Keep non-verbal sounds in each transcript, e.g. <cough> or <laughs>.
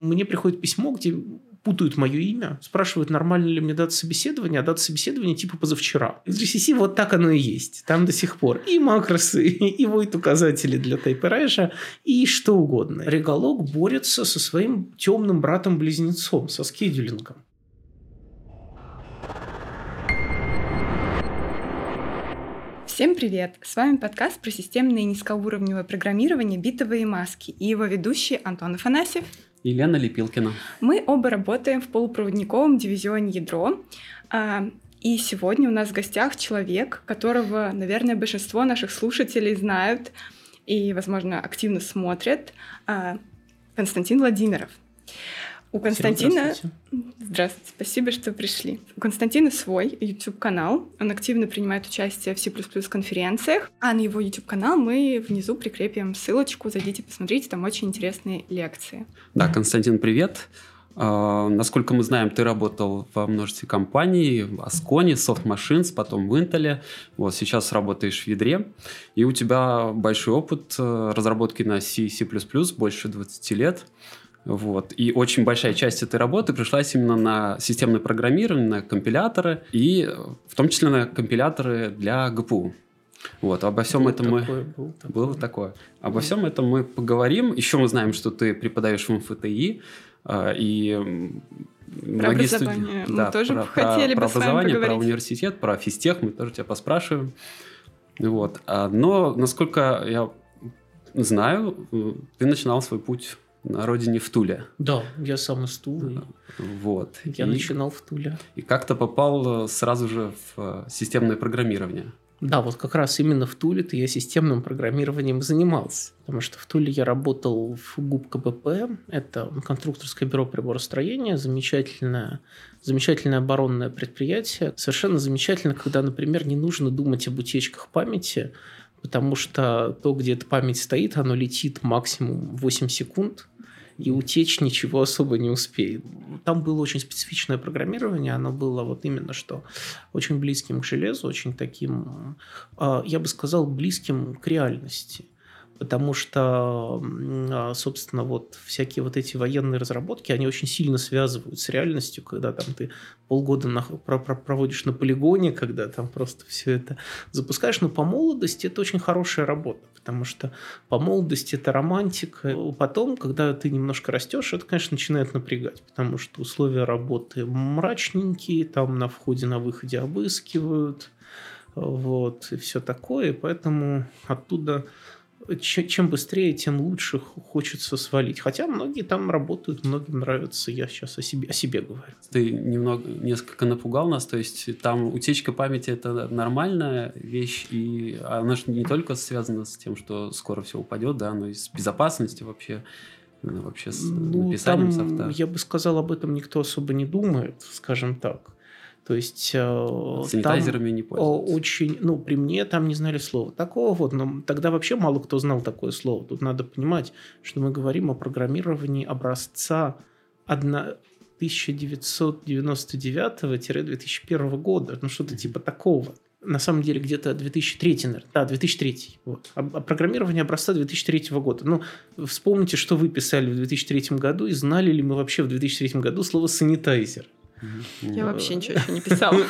Мне приходит письмо, где путают мое имя, спрашивают, нормально ли мне дата собеседования, а дата собеседования типа позавчера. В GCC вот так оно и есть. Там до сих пор и макросы, и void указатели для тайперайжа, и что угодно. Реголог борется со своим темным братом-близнецом, со скедулингом. Всем привет! С вами подкаст про системное и низкоуровневое программирование «Битовые маски» и его ведущий Антон Афанасьев Елена Лепилкина. Мы оба работаем в полупроводниковом дивизионе «Ядро». А, и сегодня у нас в гостях человек, которого, наверное, большинство наших слушателей знают и, возможно, активно смотрят, а, Константин Владимиров – у Константина... Здравствуйте. Здравствуйте, спасибо, что пришли. У Константина свой YouTube-канал. Он активно принимает участие в C++ конференциях. А на его YouTube-канал мы внизу прикрепим ссылочку. Зайдите, посмотрите, там очень интересные лекции. Да, Константин, привет. Uh, насколько мы знаем, ты работал во множестве компаний, в Ascon, Soft Machines, потом в Intel. Вот сейчас работаешь в ядре. И у тебя большой опыт э, разработки на C, C++, больше 20 лет. Вот. И очень большая часть этой работы пришлась именно на системное программирование, на компиляторы, и в том числе на компиляторы для ГПУ. Вот, обо всем был этом такое, мы... Был такое. Было такое. Обо всем этом мы поговорим. Еще мы знаем, что ты преподаешь в МФТИ, э, и про образование студ... мы да, тоже про, хотели про, бы про образование, про университет, про физтех мы тоже тебя поспрашиваем. Вот. А, но, насколько я знаю, ты начинал свой путь на родине в Туле. Да, я сам из Тулы. Вот. Я и, начинал в Туле. И как-то попал э, сразу же в э, системное программирование. Да, вот как раз именно в Туле-то я системным программированием занимался. Потому что в Туле я работал в ГУП КБП. Это конструкторское бюро приборостроения. Замечательное, замечательное оборонное предприятие. Совершенно замечательно, когда, например, не нужно думать об утечках памяти, потому что то, где эта память стоит, оно летит максимум 8 секунд и утечь ничего особо не успеет. Там было очень специфичное программирование, оно было вот именно что очень близким к железу, очень таким, а, я бы сказал, близким к реальности потому что, а, собственно, вот всякие вот эти военные разработки, они очень сильно связывают с реальностью, когда там ты полгода на, про, про, проводишь на полигоне, когда там просто все это запускаешь, но по молодости это очень хорошая работа, потому что по молодости это романтика, потом, когда ты немножко растешь, это, конечно, начинает напрягать, потому что условия работы мрачненькие, там на входе, на выходе обыскивают, вот, и все такое, поэтому оттуда чем быстрее, тем лучше хочется свалить. Хотя многие там работают, многим нравится. Я сейчас о себе, о себе говорю. Ты немного, несколько напугал нас. То есть там утечка памяти – это нормальная вещь. И она же не только связана с тем, что скоро все упадет, да, но и с безопасностью вообще ну, вообще с ну, написанием там, софта. Я бы сказал, об этом никто особо не думает, скажем так. То есть э, санитайзерами не пользуются. Очень, ну, при мне там не знали слова такого вот, но тогда вообще мало кто знал такое слово. Тут надо понимать, что мы говорим о программировании образца 1999-2001 года, ну что-то типа такого. На самом деле где-то 2003, наверное. Да, 2003. Вот. А программирование образца 2003 года. Ну, вспомните, что вы писали в 2003 году и знали ли мы вообще в 2003 году слово санитайзер. Я вообще ничего еще не писала. <laughs>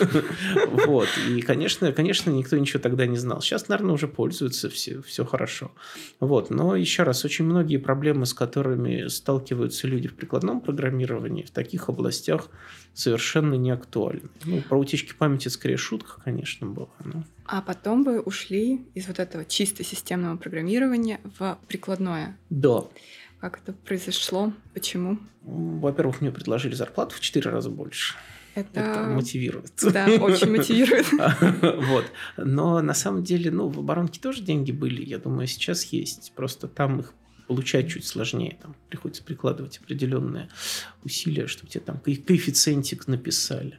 Вот. И, конечно, конечно, никто ничего тогда не знал. Сейчас, наверное, уже пользуются все, все хорошо. Вот. Но еще раз, очень многие проблемы, с которыми сталкиваются люди в прикладном программировании, в таких областях совершенно не актуальны. Ну, про утечки памяти скорее шутка, конечно, была. Но... А потом вы ушли из вот этого чисто системного программирования в прикладное. Да. Как это произошло? Почему? Во-первых, мне предложили зарплату в 4 раза больше. Это... это мотивирует. Да, очень мотивирует. <laughs> Вот. Но на самом деле, ну, в оборонке тоже деньги были, я думаю, сейчас есть. Просто там их получать чуть сложнее. Там приходится прикладывать определенные усилия, чтобы тебе там коэффициентик написали.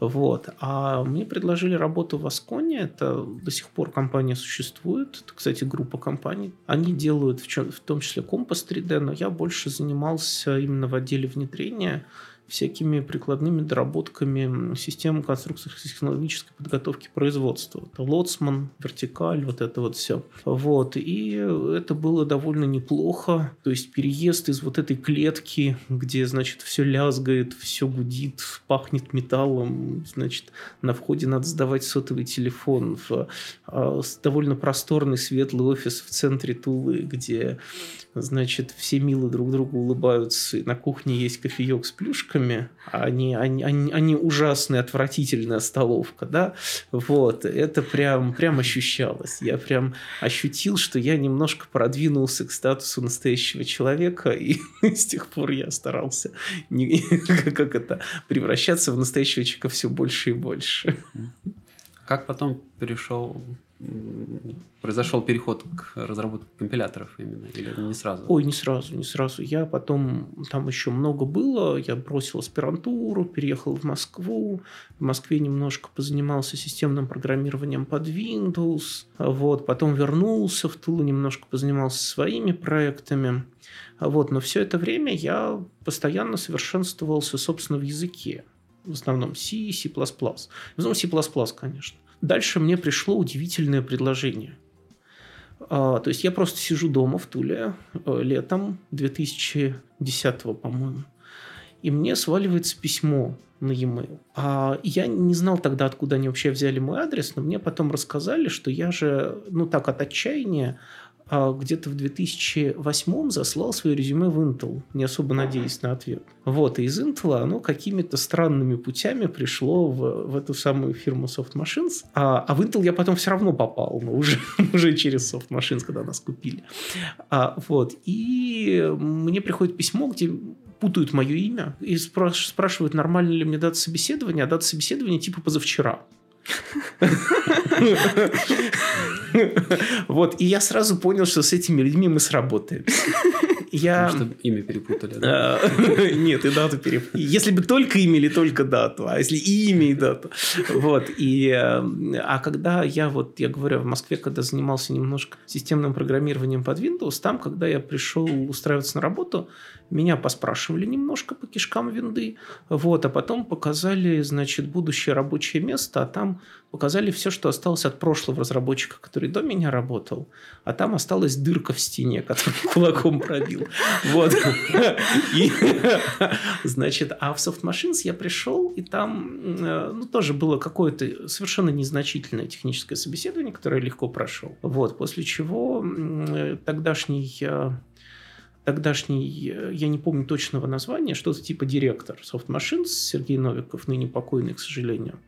Вот. А мне предложили работу в Асконе. Это до сих пор компания существует. Это, кстати, группа компаний. Они делают в, чем, в том числе компас 3D, но я больше занимался именно в отделе внедрения всякими прикладными доработками системы конструкторско-технологической подготовки производства. Это лоцман, вертикаль, вот это вот все. Вот. И это было довольно неплохо. То есть переезд из вот этой клетки, где, значит, все лязгает, все гудит, пахнет металлом, значит, на входе надо сдавать сотовый телефон в а, довольно просторный светлый офис в центре Тулы, где значит, все мило друг другу улыбаются, на кухне есть кофеек с плюшками, а они, они, они, они ужасная, отвратительная столовка, да, вот, это прям, прям ощущалось, я прям ощутил, что я немножко продвинулся к статусу настоящего человека, и <laughs> с тех пор я старался не, <laughs> как это, превращаться в настоящего человека все больше и больше. Как потом перешел произошел переход к разработке компиляторов именно, или не сразу? Ой, не сразу, не сразу. Я потом, там еще много было, я бросил аспирантуру, переехал в Москву, в Москве немножко позанимался системным программированием под Windows, вот, потом вернулся в Тулу, немножко позанимался своими проектами, вот, но все это время я постоянно совершенствовался, собственно, в языке, в основном C, C++. В основном C++, конечно. Дальше мне пришло удивительное предложение. А, то есть я просто сижу дома в Туле э, летом 2010 по-моему, и мне сваливается письмо на e-mail. А я не знал тогда, откуда они вообще взяли мой адрес, но мне потом рассказали, что я же, ну так, от отчаяния где-то в 2008 заслал свое резюме в Intel, не особо надеясь на ответ. Вот, и из Intel оно какими-то странными путями пришло в, в эту самую фирму Soft Machines. А, а в Intel я потом все равно попал, но уже, <laughs> уже через Soft Machines, когда нас купили. А, вот, и мне приходит письмо, где путают мое имя и спрашивают, нормально ли мне дата собеседования, а дата собеседования типа позавчера. Вот, и я сразу понял, что с этими людьми мы сработаем. Я... Потому что имя перепутали, да? <laughs> Нет, и дату перепутали. Если бы только имя или только дату, а если и имя, и дату. Вот, и... А когда я вот, я говорю, в Москве, когда занимался немножко системным программированием под Windows, там, когда я пришел устраиваться на работу, меня поспрашивали немножко по кишкам винды, вот, а потом показали, значит, будущее рабочее место, а там показали все, что осталось от прошлого разработчика, который до меня работал, а там осталась дырка в стене, которую <laughs> кулаком пробил. Вот. И, значит, а в Soft Machines я пришел, и там э, ну, тоже было какое-то совершенно незначительное техническое собеседование, которое легко прошел. Вот, после чего э, тогдашний э, тогдашний, э, я не помню точного названия, что-то типа директор Soft Machines, Сергей Новиков, ныне покойный, к сожалению,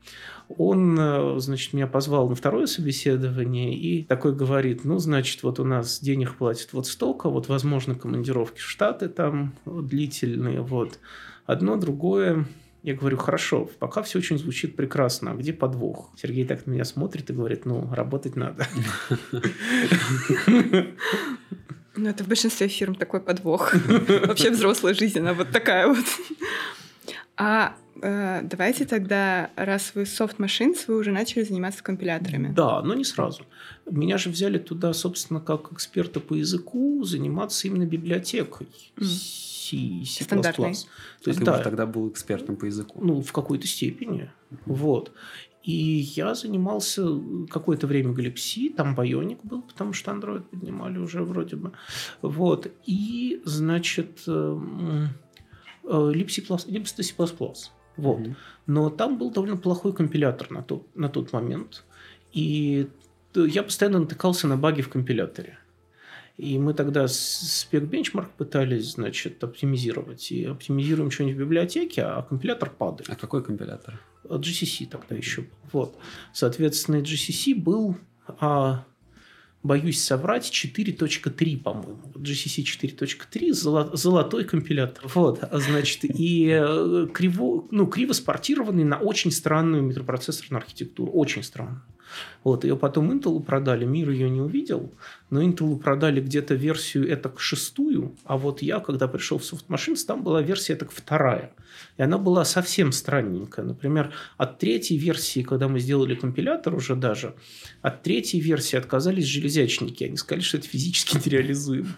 он, э, значит, меня позвал на второе собеседование и такой говорит, ну, значит, вот у нас денег платят вот столько, вот, возможно, командировки в Штаты там длительные, вот. Одно, другое, я говорю, хорошо, пока все очень звучит прекрасно, а где подвох? Сергей так на меня смотрит и говорит, ну, работать надо. <laughs> <laughs> Ну, это в большинстве фирм такой подвох. <laughs> Вообще взрослая жизнь, она вот такая вот. А э, давайте тогда, раз вы soft machines, вы уже начали заниматься компиляторами. Да, но не сразу. Меня же взяли туда, собственно, как эксперта по языку, заниматься именно библиотекой. Mm. C, C++. Стандартный. То есть, а да, тогда был экспертом по языку? Ну, в какой-то степени. Mm-hmm. Вот. И я занимался какое-то время Galaxy, там Bionic был, потому что Android поднимали уже вроде бы. Вот. И, значит, Lib C++, Lib C++. Вот. Mm-hmm. Но там был довольно плохой компилятор на тот, на тот момент. И я постоянно натыкался на баги в компиляторе. И мы тогда спек бенчмарк пытались, значит, оптимизировать. И оптимизируем что-нибудь в библиотеке, а компилятор падает. А какой компилятор? GCC тогда еще был. Вот. Соответственно, GCC был, а, боюсь соврать, 4.3, по-моему. GCC 4.3 золо, золотой компилятор. Вот, значит, и э, криво, ну, криво спортированный на очень странную микропроцессорную архитектуру. Очень странную. Вот, ее потом Intel продали, мир ее не увидел, но Intel продали где-то версию это шестую, а вот я, когда пришел в Soft Machines, там была версия это вторая. И она была совсем странненькая. Например, от третьей версии, когда мы сделали компилятор уже даже, от третьей версии отказались железячники. Они сказали, что это физически <laughs> нереализуемо.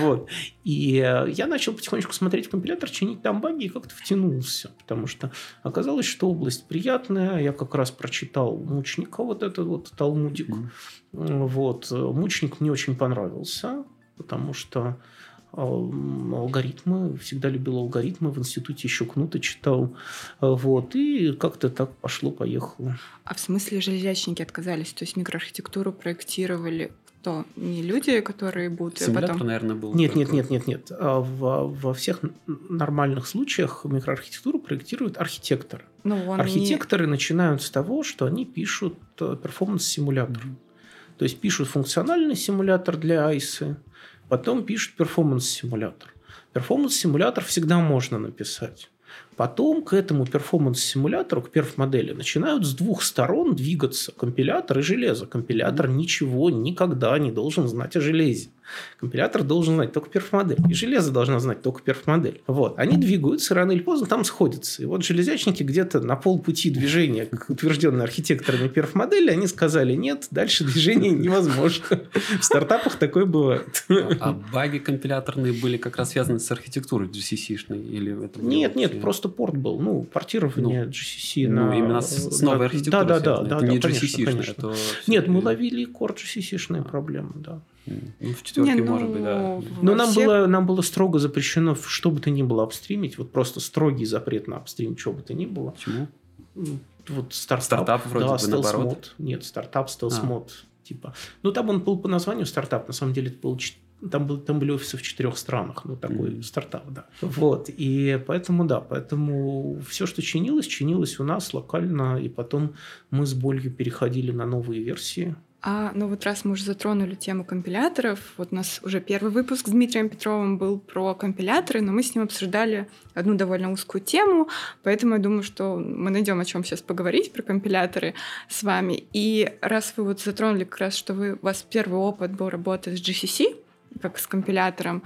Вот. И э, я начал потихонечку смотреть компилятор, чинить там баги и как-то втянулся, потому что оказалось, что область приятная. Я как раз прочитал Мучника, вот этот вот Талмудик. Вот. Мучник мне очень понравился, потому что алгоритмы, всегда любил алгоритмы, в институте еще Кнута читал, вот, и как-то так пошло-поехало. А в смысле железячники отказались? То есть микроархитектуру проектировали кто? Не люди, которые будут Симулятор, потом... наверное, был. Нет, нет, нет, нет, нет. А во, во всех нормальных случаях микроархитектуру проектируют архитекторы. Ну, он Архитекторы не... начинают с того, что они пишут э, перформанс-симулятор. Mm-hmm. То есть пишут функциональный симулятор для айсы, потом пишут перформанс-симулятор. Перформанс-симулятор всегда можно написать. Потом к этому перформанс-симулятору, к перф-модели, начинают с двух сторон двигаться компилятор и железо. Компилятор ничего никогда не должен знать о железе. Компилятор должен знать только перф-модель. И железо должно знать только перф-модель. Вот. Они двигаются, рано или поздно там сходятся. И вот железячники где-то на полпути движения к утвержденной архитекторами перф-модели, они сказали, нет, дальше движение невозможно. В стартапах такое бывает. А баги компиляторные были как раз связаны с архитектурой GCC-шной? Или это нет, нет, просто порт был. Ну, портирование ну, GCC ну, на... именно с, новой архитектурой Да, да, да. Это да, не GCC-шная. Нет, мы ловили кор GCC-шные проблемы, да. Ну, в четверке, не, ну, может быть, да. Но нам, всех... было, нам было строго запрещено что бы то ни было обстримить. Вот просто строгий запрет на обстрим, что бы то ни было. Почему? Вот стартап. Стартап вроде да, бы наоборот. Нет, стартап, стелс-мод. А. Типа. Ну, там он был по названию стартап. На самом деле, это был там, был, там были офисы в четырех странах, ну, такой mm-hmm. стартап, да. Вот, и поэтому, да, поэтому все, что чинилось, чинилось у нас локально, и потом мы с болью переходили на новые версии, а, ну вот раз мы уже затронули тему компиляторов, вот у нас уже первый выпуск с Дмитрием Петровым был про компиляторы, но мы с ним обсуждали одну довольно узкую тему, поэтому я думаю, что мы найдем о чем сейчас поговорить про компиляторы с вами. И раз вы вот затронули как раз, что вы, у вас первый опыт был работать с GCC, как с компилятором,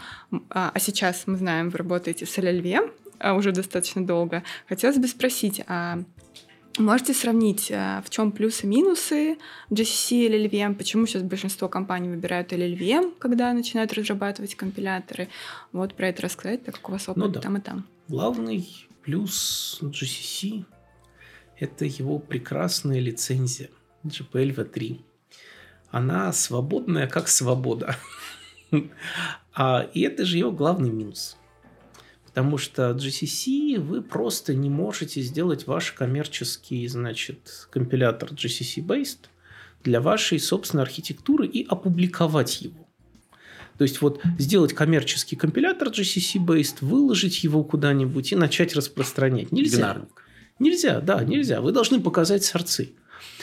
а, а сейчас мы знаем, вы работаете с LLVM уже достаточно долго, хотелось бы спросить, а Можете сравнить, э, в чем плюсы и минусы GCC или LLVM, почему сейчас большинство компаний выбирают LLVM, когда начинают разрабатывать компиляторы. Вот про это рассказать, так как у вас опыт ну, да. там и там. Главный плюс GCC – это его прекрасная лицензия GPL v3. Она свободная, как свобода. <laughs> А, и это же его главный минус – Потому что GCC вы просто не можете сделать ваш коммерческий, значит, компилятор GCC-based для вашей собственной архитектуры и опубликовать его. То есть вот сделать коммерческий компилятор GCC-based, выложить его куда-нибудь и начать распространять. Нельзя. Бинарник. Нельзя, да, нельзя. Вы должны показать сорцы.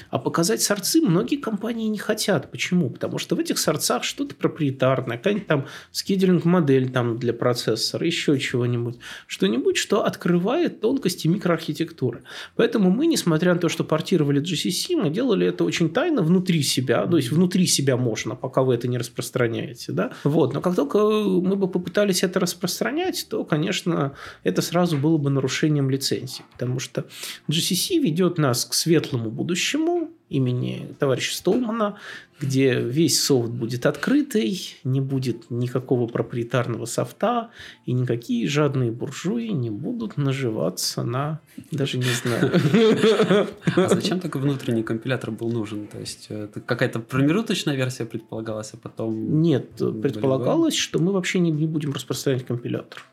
А показать сорцы многие компании не хотят. Почему? Потому что в этих сорцах что-то проприетарное, какая-нибудь там скедлинг-модель там для процессора, еще чего-нибудь. Что-нибудь, что открывает тонкости микроархитектуры. Поэтому мы, несмотря на то, что портировали GCC, мы делали это очень тайно внутри себя. То есть внутри себя можно, пока вы это не распространяете. Да? Вот. Но как только мы бы попытались это распространять, то, конечно, это сразу было бы нарушением лицензии. Потому что GCC ведет нас к светлому будущему, будущему имени товарища Столмана, где весь софт будет открытый, не будет никакого проприетарного софта, и никакие жадные буржуи не будут наживаться на... Даже не знаю. А зачем такой внутренний компилятор был нужен? То есть, это какая-то промежуточная версия предполагалась, а потом... Нет, предполагалось, что мы вообще не, не будем распространять компилятор.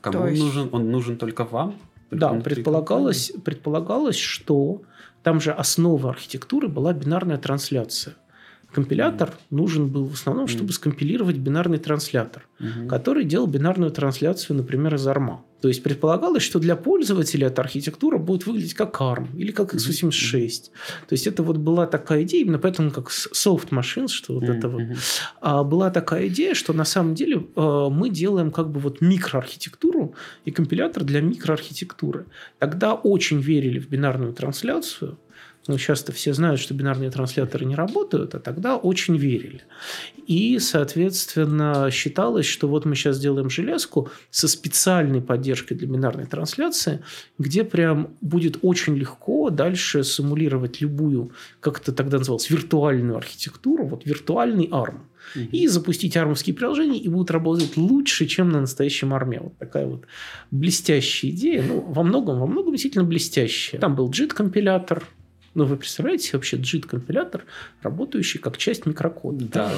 Кому он нужен? Он нужен только вам? Да, предполагалось, предполагалось, что там же основа архитектуры была бинарная трансляция. Компилятор mm-hmm. нужен был в основном, чтобы скомпилировать бинарный транслятор, mm-hmm. который делал бинарную трансляцию, например, из ARM. То есть предполагалось, что для пользователя эта архитектура будет выглядеть как ARM или как x86. Mm-hmm. То есть это вот была такая идея, именно поэтому как soft machines, что вот mm-hmm. это вот, а, была такая идея, что на самом деле а, мы делаем как бы вот микроархитектуру и компилятор для микроархитектуры. Тогда очень верили в бинарную трансляцию, ну, сейчас-то все знают, что бинарные трансляторы не работают, а тогда очень верили. И, соответственно, считалось, что вот мы сейчас делаем железку со специальной поддержкой для бинарной трансляции, где прям будет очень легко дальше симулировать любую, как это тогда называлось, виртуальную архитектуру, вот виртуальный ARM – и запустить армовские приложения, и будут работать лучше, чем на настоящем арме. Вот такая вот блестящая идея. Ну, во многом, во многом действительно блестящая. Там был JIT-компилятор, ну, вы представляете вообще JIT-компилятор, работающий как часть микрокода. Да.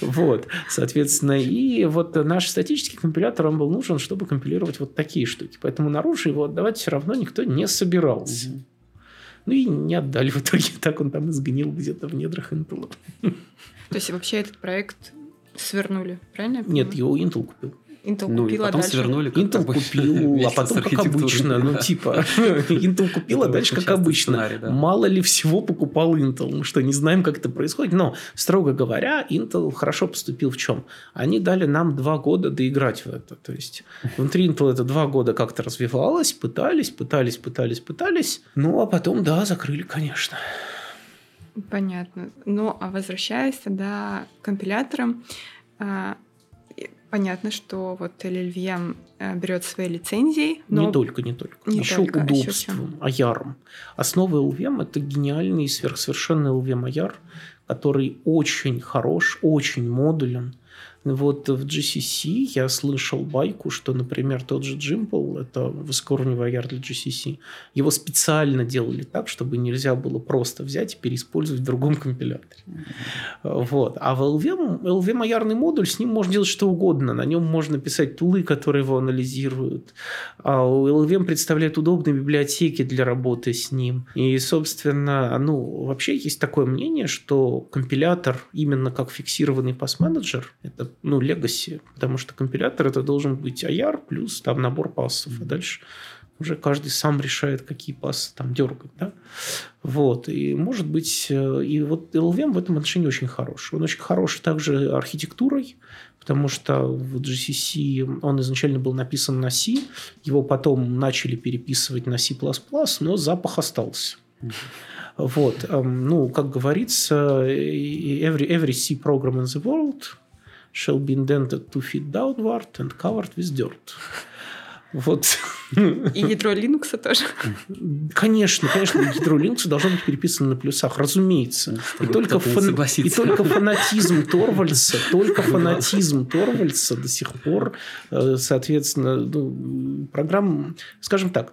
Вот, соответственно, и вот наш статический компилятор, он был нужен, чтобы компилировать вот такие штуки. Поэтому наружу его отдавать все равно никто не собирался. Ну и не отдали в итоге, так он там и сгнил где-то в недрах Intel. То есть вообще этот проект свернули, правильно? Нет, его Intel купил. Intel Ну, и купила потом дальше. свернули. Intel купил, <laughs> а потом как обычно, ну типа, <laughs> Intel купил, а Это дальше как обычно. сценарий, да. Мало ли всего покупал Intel, мы что, не знаем, как это происходит. Но, строго говоря, Intel хорошо поступил в чем? Они дали нам два года доиграть в это. То есть, внутри Intel это два года как-то развивалось, пытались, пытались, пытались, пытались. Ну, а потом, да, закрыли, конечно. Понятно. Ну, а возвращаясь тогда к компиляторам, а, понятно, что вот LLVM э, берет свои лицензии, но Не только, не только. Не еще только, а еще удобством, аяром. Основа LVM – это гениальный сверхсовершенный LVM аяр, который очень хорош, очень модулен. Вот в GCC я слышал байку, что, например, тот же Jimple, это высокоуровневый аяр для GCC, его специально делали так, чтобы нельзя было просто взять и переиспользовать в другом компиляторе. Вот. А в LVM, LVM аярный модуль, с ним можно делать что угодно. На нем можно писать тулы, которые его анализируют. А у LVM представляет удобные библиотеки для работы с ним. И, собственно, ну, вообще есть такое мнение, что компилятор, именно как фиксированный пас-менеджер, это, ну, legacy, потому что компилятор это должен быть AR плюс там набор пассов, а дальше уже каждый сам решает, какие пассы там дергать, да? Вот, и может быть, э, и вот LVM в этом отношении очень хорош. Он очень хорош также архитектурой, потому что в GCC он изначально был написан на C, его потом начали переписывать на C++, но запах остался. Вот, эм, ну, как говорится, every, every C program in the world shall be indented two feet downward and covered with dirt. Вот. и ядро Linux тоже. Конечно, конечно, ядро Linux должно быть переписано на плюсах, разумеется. И только, фан- и только фанатизм Торвальца, только фанатизм Торвальца до сих пор, э, соответственно, ну, программ, скажем так,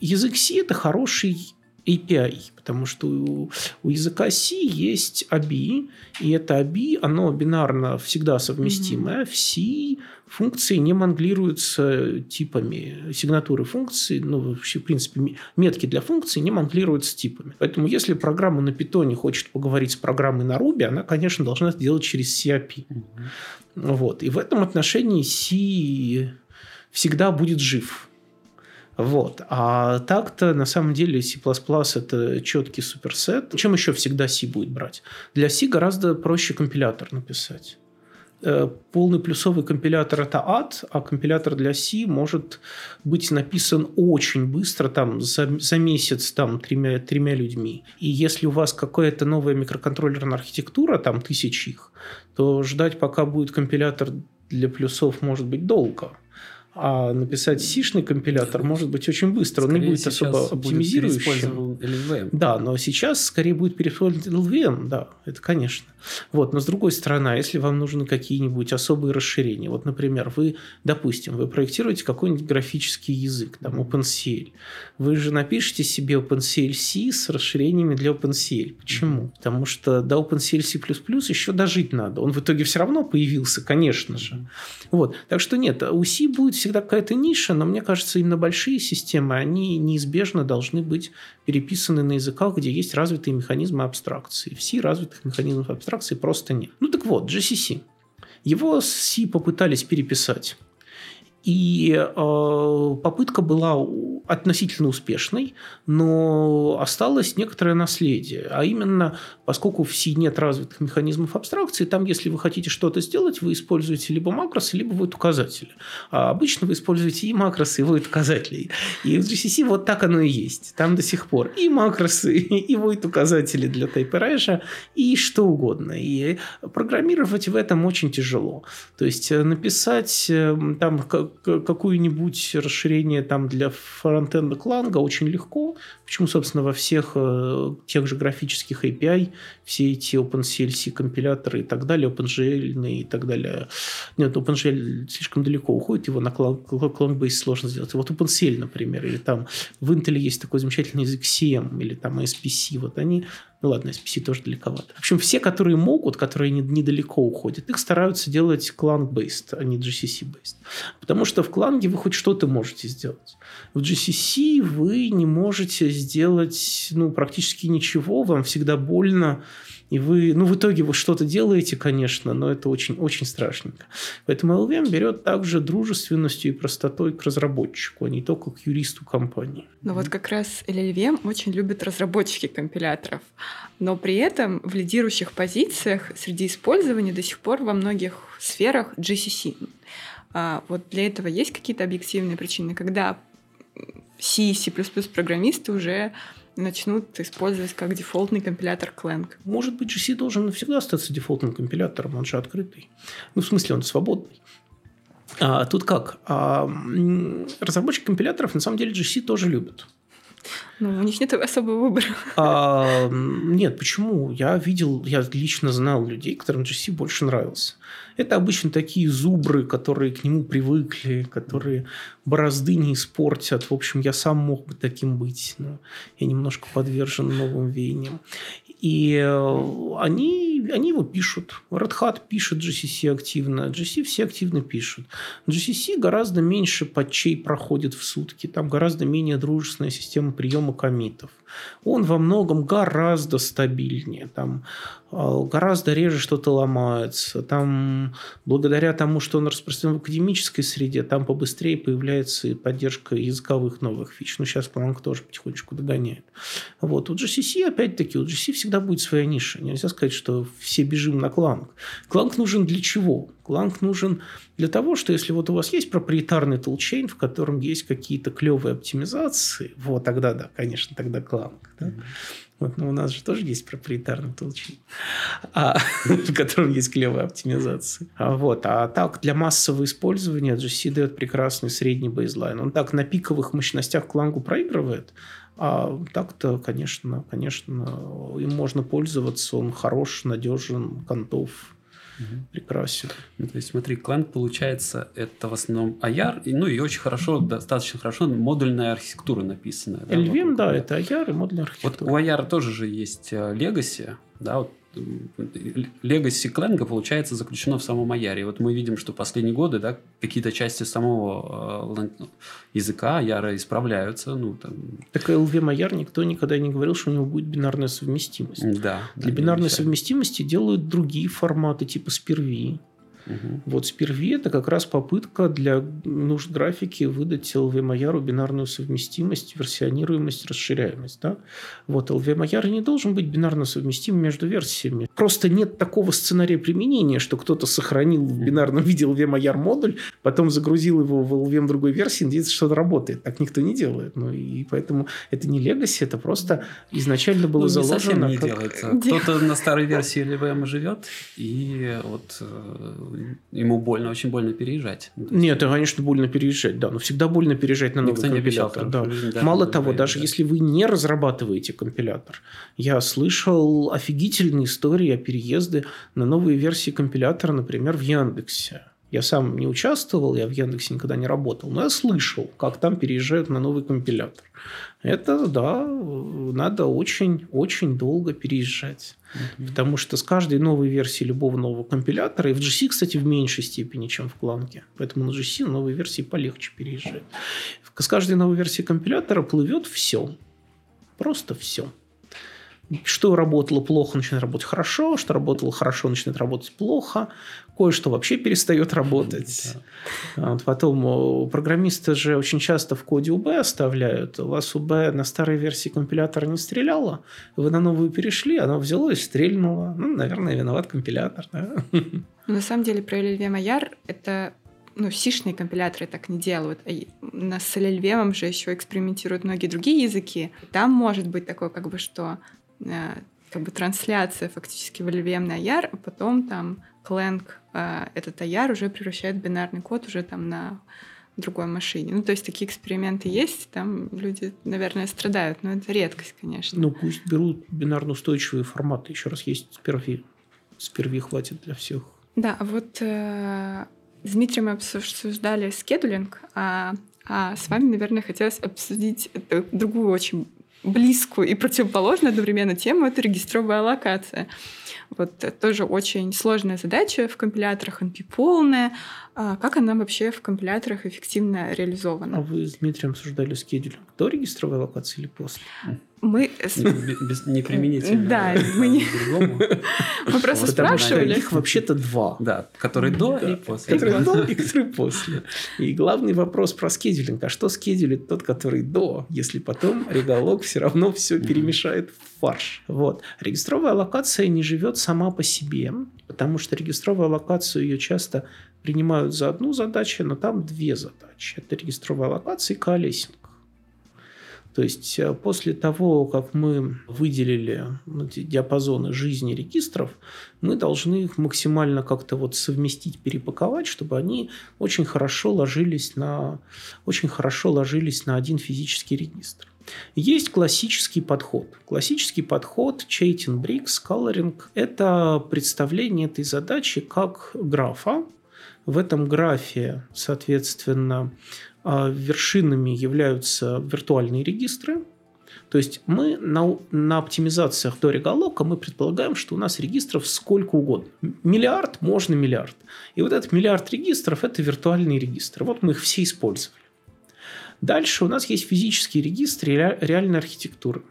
язык C – это хороший API, потому что у, у языка C есть ABI, и это ABI, оно бинарно всегда совместимое. В C функции не манглируются типами. Сигнатуры функций, ну, вообще, в принципе, ме- метки для функций не манглируются типами. Поэтому, если программа на питоне хочет поговорить с программой на Ruby, она, конечно, должна это делать через CAP. Вот. И в этом отношении C всегда будет жив. Вот. А так-то, на самом деле, C++ это четкий суперсет. Чем еще всегда C будет брать? Для C гораздо проще компилятор написать. Э, Полный плюсовый компилятор – это ад, а компилятор для C может быть написан очень быстро, там, за, за месяц, там, тремя, тремя людьми. И если у вас какая-то новая микроконтроллерная архитектура, там, тысяч их, то ждать, пока будет компилятор для плюсов, может быть долго. А написать сишный компилятор может быть очень быстро. Он не Скорее, будет особо будет оптимизирующим. LLVM. Да, но сейчас скорее будет переиспользован LVM, да, это конечно. Вот, но с другой стороны, а если вам нужны какие-нибудь особые расширения, вот, например, вы, допустим, вы проектируете какой-нибудь графический язык, там, OpenCL, вы же напишите себе OpenCL C с расширениями для OpenCL. Почему? Потому что до OpenCL C++ еще дожить надо. Он в итоге все равно появился, конечно же. Вот. Так что нет, у C будет всегда какая-то ниша, но мне кажется, именно большие системы, они неизбежно должны быть переписаны на языках, где есть развитые механизмы абстракции. В C развитых механизмов абстракции просто нет. Ну так вот, GCC. Его C попытались переписать. И э, попытка была относительно успешной, но осталось некоторое наследие. А именно, поскольку в C нет развитых механизмов абстракции, там, если вы хотите что-то сделать, вы используете либо макросы, либо void указатели. А обычно вы используете и макросы, и void указатели. И в GCC вот так оно и есть. Там до сих пор и макросы, <laughs> и void указатели для тайперэжа, и что угодно. И программировать в этом очень тяжело. То есть э, написать э, там к- какое-нибудь расширение там для фронтенда Кланга очень легко. Почему, собственно, во всех э, тех же графических API все эти OpenCLC компиляторы и так далее, OpenGL и так далее. Нет, OpenGL слишком далеко уходит, его на Clang-based сложно сделать. Вот OpenCL, например, или там в Intel есть такой замечательный язык CM или там SPC. Вот они ну ладно, SPC тоже далековато. В общем, все, которые могут, которые недалеко уходят, их стараются делать Clang-based, а не GCC-based. Потому что в Clang вы хоть что-то можете сделать. В GCC вы не можете сделать ну, практически ничего, вам всегда больно, и вы, ну, в итоге вы что-то делаете, конечно, но это очень-очень страшненько. Поэтому LVM берет также дружественностью и простотой к разработчику, а не только к юристу компании. Но вот как раз LLVM очень любят разработчики компиляторов. Но при этом в лидирующих позициях среди использования до сих пор во многих сферах GCC. А вот для этого есть какие-то объективные причины, когда C, C++ программисты уже начнут использовать как дефолтный компилятор Clang. Может быть, GC должен навсегда остаться дефолтным компилятором, он же открытый. Ну, в смысле, он свободный. А тут как? А, разработчики компиляторов на самом деле GC тоже любят. Ну, у них нет особого выбора. А, нет, почему? Я видел, я лично знал людей, которым GC больше нравился. Это обычно такие зубры, которые к нему привыкли, которые борозды не испортят. В общем, я сам мог бы таким быть, но я немножко подвержен новым веяниям. И э, они, они его пишут. Red Hat пишет GCC активно. GCC все активно пишут. GCC гораздо меньше патчей проходит в сутки. Там гораздо менее дружественная система приема комитов. Он во многом гораздо стабильнее. Там а, гораздо реже что-то ломается. Там, благодаря тому, что он распространен в академической среде, там побыстрее появляется и поддержка языковых новых фич. Ну, сейчас Clang тоже потихонечку догоняет. Вот. У GCC, опять-таки, у GCC всегда будет своя ниша. Нельзя сказать, что все бежим на Clang. Clang нужен для чего? Clang нужен для того, что если вот у вас есть проприетарный тулчейн, в котором есть какие-то клевые оптимизации, вот тогда да, конечно, тогда Clang. Да? Mm-hmm. Вот, но у нас же тоже есть проприетарный толчи, а, <laughs> в котором есть клевая оптимизация. А, вот, а так для массового использования GC дает прекрасный средний бейзлайн. Он так на пиковых мощностях клангу проигрывает, а так-то, конечно, конечно, им можно пользоваться, он хорош, надежен, контов угу. прекрасен. Ну, то есть, смотри, Clang, получается, это в основном AR, и, ну и очень хорошо, достаточно хорошо модульная архитектура написанная. LVM, да, да это AR и модульная архитектура. Вот у AR тоже же есть э, Legacy, да, вот Legacy Clang, получается, заключено в самом Аяре. Вот мы видим, что последние годы да, какие-то части самого э, языка Аяра исправляются. Ну, там... Так LVM Аяр никто никогда не говорил, что у него будет бинарная совместимость. Да. Для да, бинарной совместимости делают другие форматы, типа SPIR-V. Угу. Вот SPIR-V – это как раз попытка для нужд графики выдать LVMIR бинарную совместимость, версионируемость, расширяемость. Да? Вот LVMIR не должен быть бинарно совместим между версиями. Просто нет такого сценария применения, что кто-то сохранил в бинарном виде LVMIR модуль, потом загрузил его в LVM другой версии, надеется, что это работает. Так никто не делает. Ну, и поэтому это не Legacy, это просто изначально было ну, заложено. Не как... делается. <laughs> Кто-то на старой версии LVM живет, и вот э, ему больно, очень больно переезжать. Ну, Нет, это, конечно, больно переезжать, да, но всегда больно переезжать на новый компилятор. Да. да. Мало того, даже если вы не разрабатываете компилятор, я слышал офигительные истории о переезде на новые версии компилятора, например, в Яндексе. Я сам не участвовал, я в Яндексе никогда не работал, но я слышал, как там переезжают на новый компилятор. Это, да, надо очень-очень долго переезжать. Mm-hmm. Потому что с каждой новой версии любого нового компилятора, и в GC, кстати, в меньшей степени, чем в Кланке, поэтому на GC новые версии полегче переезжать. С каждой новой версии компилятора плывет все. Просто все что работало плохо, начинает работать хорошо, что работало хорошо, начинает работать плохо, кое-что вообще перестает работать. Да. Вот потом программисты же очень часто в коде UB оставляют. У вас UB на старой версии компилятора не стреляло, вы на новую перешли, оно взяло и стрельнуло. Ну, наверное, виноват компилятор. Да? На самом деле про LLVM это ну, сишные компиляторы так не делают. А на с LLVM же еще экспериментируют многие другие языки. Там может быть такое, как бы, что Э, как бы трансляция фактически в LVM на IAR, а потом там Clang э, этот IAR уже превращает бинарный код уже там на другой машине. Ну, то есть такие эксперименты есть, там люди, наверное, страдают, но это редкость, конечно. Ну, пусть берут бинарно устойчивые форматы. Еще раз есть сперви. Сперви хватит для всех. Да, а вот э, с Дмитрием мы обсуждали скедулинг, а, а с вами, наверное, хотелось обсудить другую очень близкую и противоположную одновременно тему — это регистровая локация. Вот тоже очень сложная задача в компиляторах, NP полная. А как она вообще в компиляторах эффективно реализована? А вы с Дмитрием обсуждали скедулинг до регистровой локации или после? Мы... Не применительно Да, мы не... Мы просто спрашивали. Их вообще-то два. Да, которые до и после. Которые до и которые после. И главный вопрос про скедулинг. А что скедулит тот, который до, если потом реголог все равно все перемешает в фарш? Вот. Регистровая локация не живет сама по себе, потому что регистровая локацию ее часто принимают за одну задачу, но там две задачи. Это регистровая локация и коалесинг. То есть э, после того, как мы выделили эти диапазоны жизни регистров, мы должны их максимально как-то вот совместить, перепаковать, чтобы они очень хорошо ложились на, очень хорошо ложились на один физический регистр. Есть классический подход. Классический подход Chaitin Bricks Coloring – это представление этой задачи как графа. В этом графе, соответственно, а, вершинами являются виртуальные регистры. То есть мы на, на оптимизациях до реголока мы предполагаем, что у нас регистров сколько угодно. Миллиард можно миллиард. И вот этот миллиард регистров – это виртуальные регистры. Вот мы их все использовали. Дальше у нас есть физические регистры реальной архитектуры.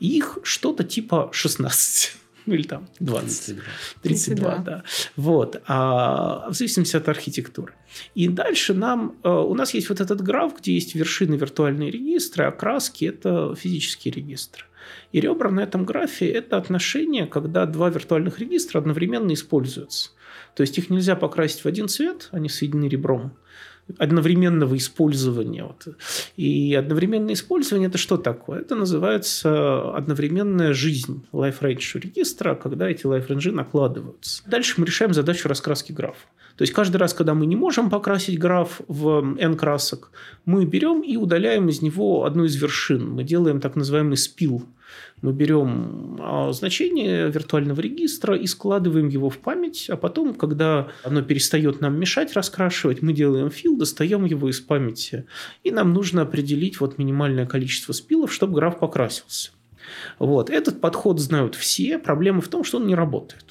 И их что-то типа 16 <laughs> ну или там 20. 32. 32, 32. да. Вот. А, в зависимости от архитектуры. И дальше нам, э, у нас есть вот этот граф, где есть вершины виртуальные регистры, а краски – это физические регистры. И ребра на этом графе – это отношение, когда два виртуальных регистра одновременно используются. То есть их нельзя покрасить в один цвет, они соединены ребром одновременного использования. Вот. И одновременное использование – это что такое? Это называется одновременная жизнь life range регистра, когда эти life range накладываются. Дальше мы решаем задачу раскраски графа. То есть каждый раз, когда мы не можем покрасить граф в n красок, мы берем и удаляем из него одну из вершин. Мы делаем так называемый спил мы берем а, значение виртуального регистра и складываем его в память, а потом, когда оно перестает нам мешать раскрашивать, мы делаем фил, достаем его из памяти, и нам нужно определить вот минимальное количество спилов, чтобы граф покрасился. Вот. Этот подход знают все. Проблема в том, что он не работает.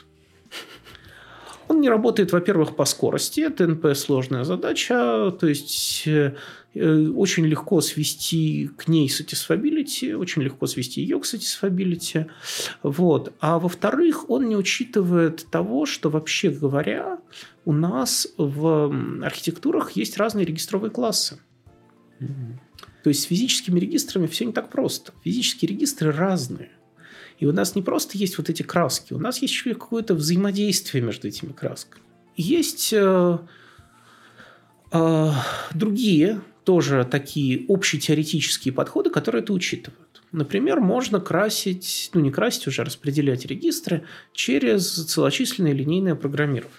Он не работает, во-первых, по скорости. Это НП сложная задача. То есть э, Э, очень легко свести к ней satisfability, очень легко свести ее к satisfability. Вот. А во-вторых, он не учитывает того, что вообще говоря, у нас в архитектурах есть разные регистровые классы. Mm-hmm. То есть с физическими регистрами все не так просто. Физические регистры разные. И у нас не просто есть вот эти краски, у нас есть еще какое-то взаимодействие между этими красками. Есть э, э, другие тоже такие общетеоретические подходы, которые это учитывают. Например, можно красить, ну не красить уже, распределять регистры через целочисленное линейное программирование.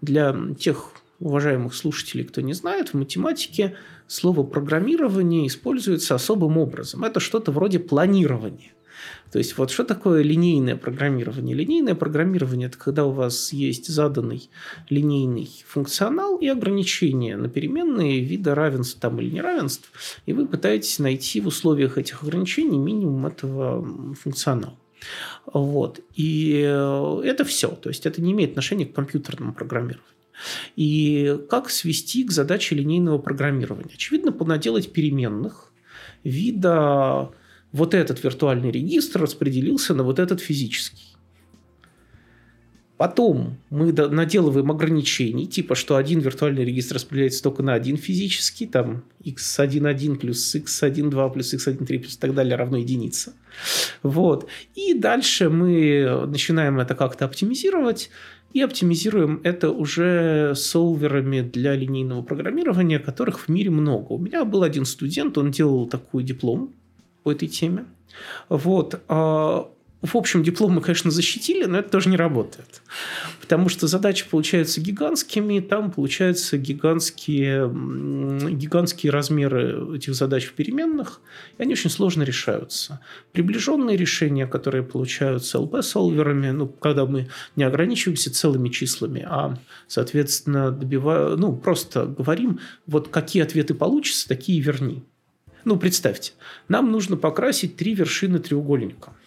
Для тех уважаемых слушателей, кто не знает, в математике слово программирование используется особым образом. Это что-то вроде планирования. То есть вот что такое линейное программирование? Линейное программирование – это когда у вас есть заданный линейный функционал и ограничения на переменные вида равенств там или неравенств, и вы пытаетесь найти в условиях этих ограничений минимум этого функционала. Вот. И э, это все. То есть это не имеет отношения к компьютерному программированию. И как свести к задаче линейного программирования? Очевидно, понаделать переменных вида вот этот виртуальный регистр распределился на вот этот физический. Потом мы наделываем ограничений, типа, что один виртуальный регистр распределяется только на один физический, там x1.1 плюс x1.2 плюс x1.3 плюс и так далее равно единице. Вот. И дальше мы начинаем это как-то оптимизировать, и оптимизируем это уже солверами для линейного программирования, которых в мире много. У меня был один студент, он делал такой диплом, по этой теме. Вот. А в общем, диплом мы, конечно, защитили, но это тоже не работает. Потому что задачи получаются гигантскими, там получаются гигантские, гигантские размеры этих задач в переменных, и они очень сложно решаются. Приближенные решения, которые получаются LP-солверами, ну, когда мы не ограничиваемся целыми числами, а, соответственно, добиваем, ну, просто говорим, вот какие ответы получатся, такие верни. Ну, представьте, нам нужно покрасить три вершины треугольника –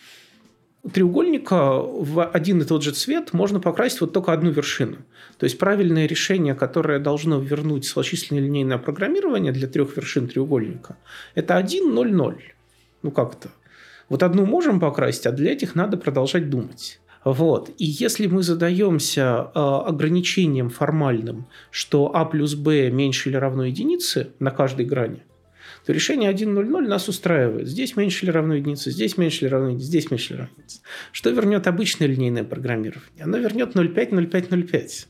треугольника в один и тот же цвет можно покрасить вот только одну вершину. То есть правильное решение, которое должно вернуть злочисленное линейное программирование для трех вершин треугольника, это 1, 0, 0. Ну как-то. Вот одну можем покрасить, а для этих надо продолжать думать. Вот. И если мы задаемся э, ограничением формальным, что а плюс b меньше или равно единице на каждой грани – то решение 1.0.0 нас устраивает. Здесь меньше или равно единице, здесь меньше или равно единице, здесь меньше или равно единице. Что вернет обычное линейное программирование? Оно вернет 0.5, 0.5, 0.5.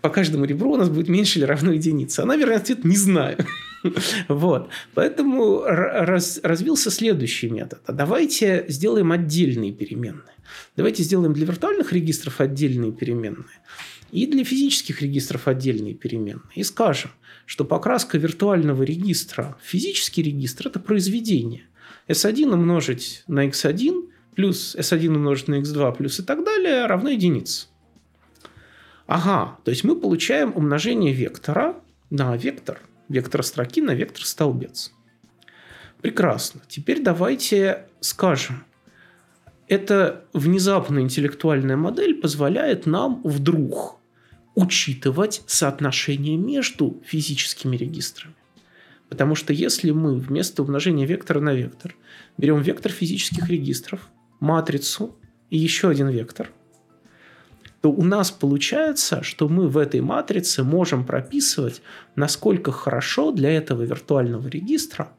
По каждому ребру у нас будет меньше или равно единице. Она вернет ответ «не знаю». <laughs> вот. Поэтому раз, развился следующий метод. А давайте сделаем отдельные переменные. Давайте сделаем для виртуальных регистров отдельные переменные и для физических регистров отдельные переменные. И скажем, что покраска виртуального регистра в физический регистр – это произведение. S1 умножить на x1 плюс S1 умножить на x2 плюс и так далее равно единице. Ага, то есть мы получаем умножение вектора на вектор, вектор строки на вектор столбец. Прекрасно. Теперь давайте скажем, эта внезапная интеллектуальная модель позволяет нам вдруг учитывать соотношение между физическими регистрами. Потому что если мы вместо умножения вектора на вектор берем вектор физических регистров, матрицу и еще один вектор, то у нас получается, что мы в этой матрице можем прописывать, насколько хорошо для этого виртуального регистра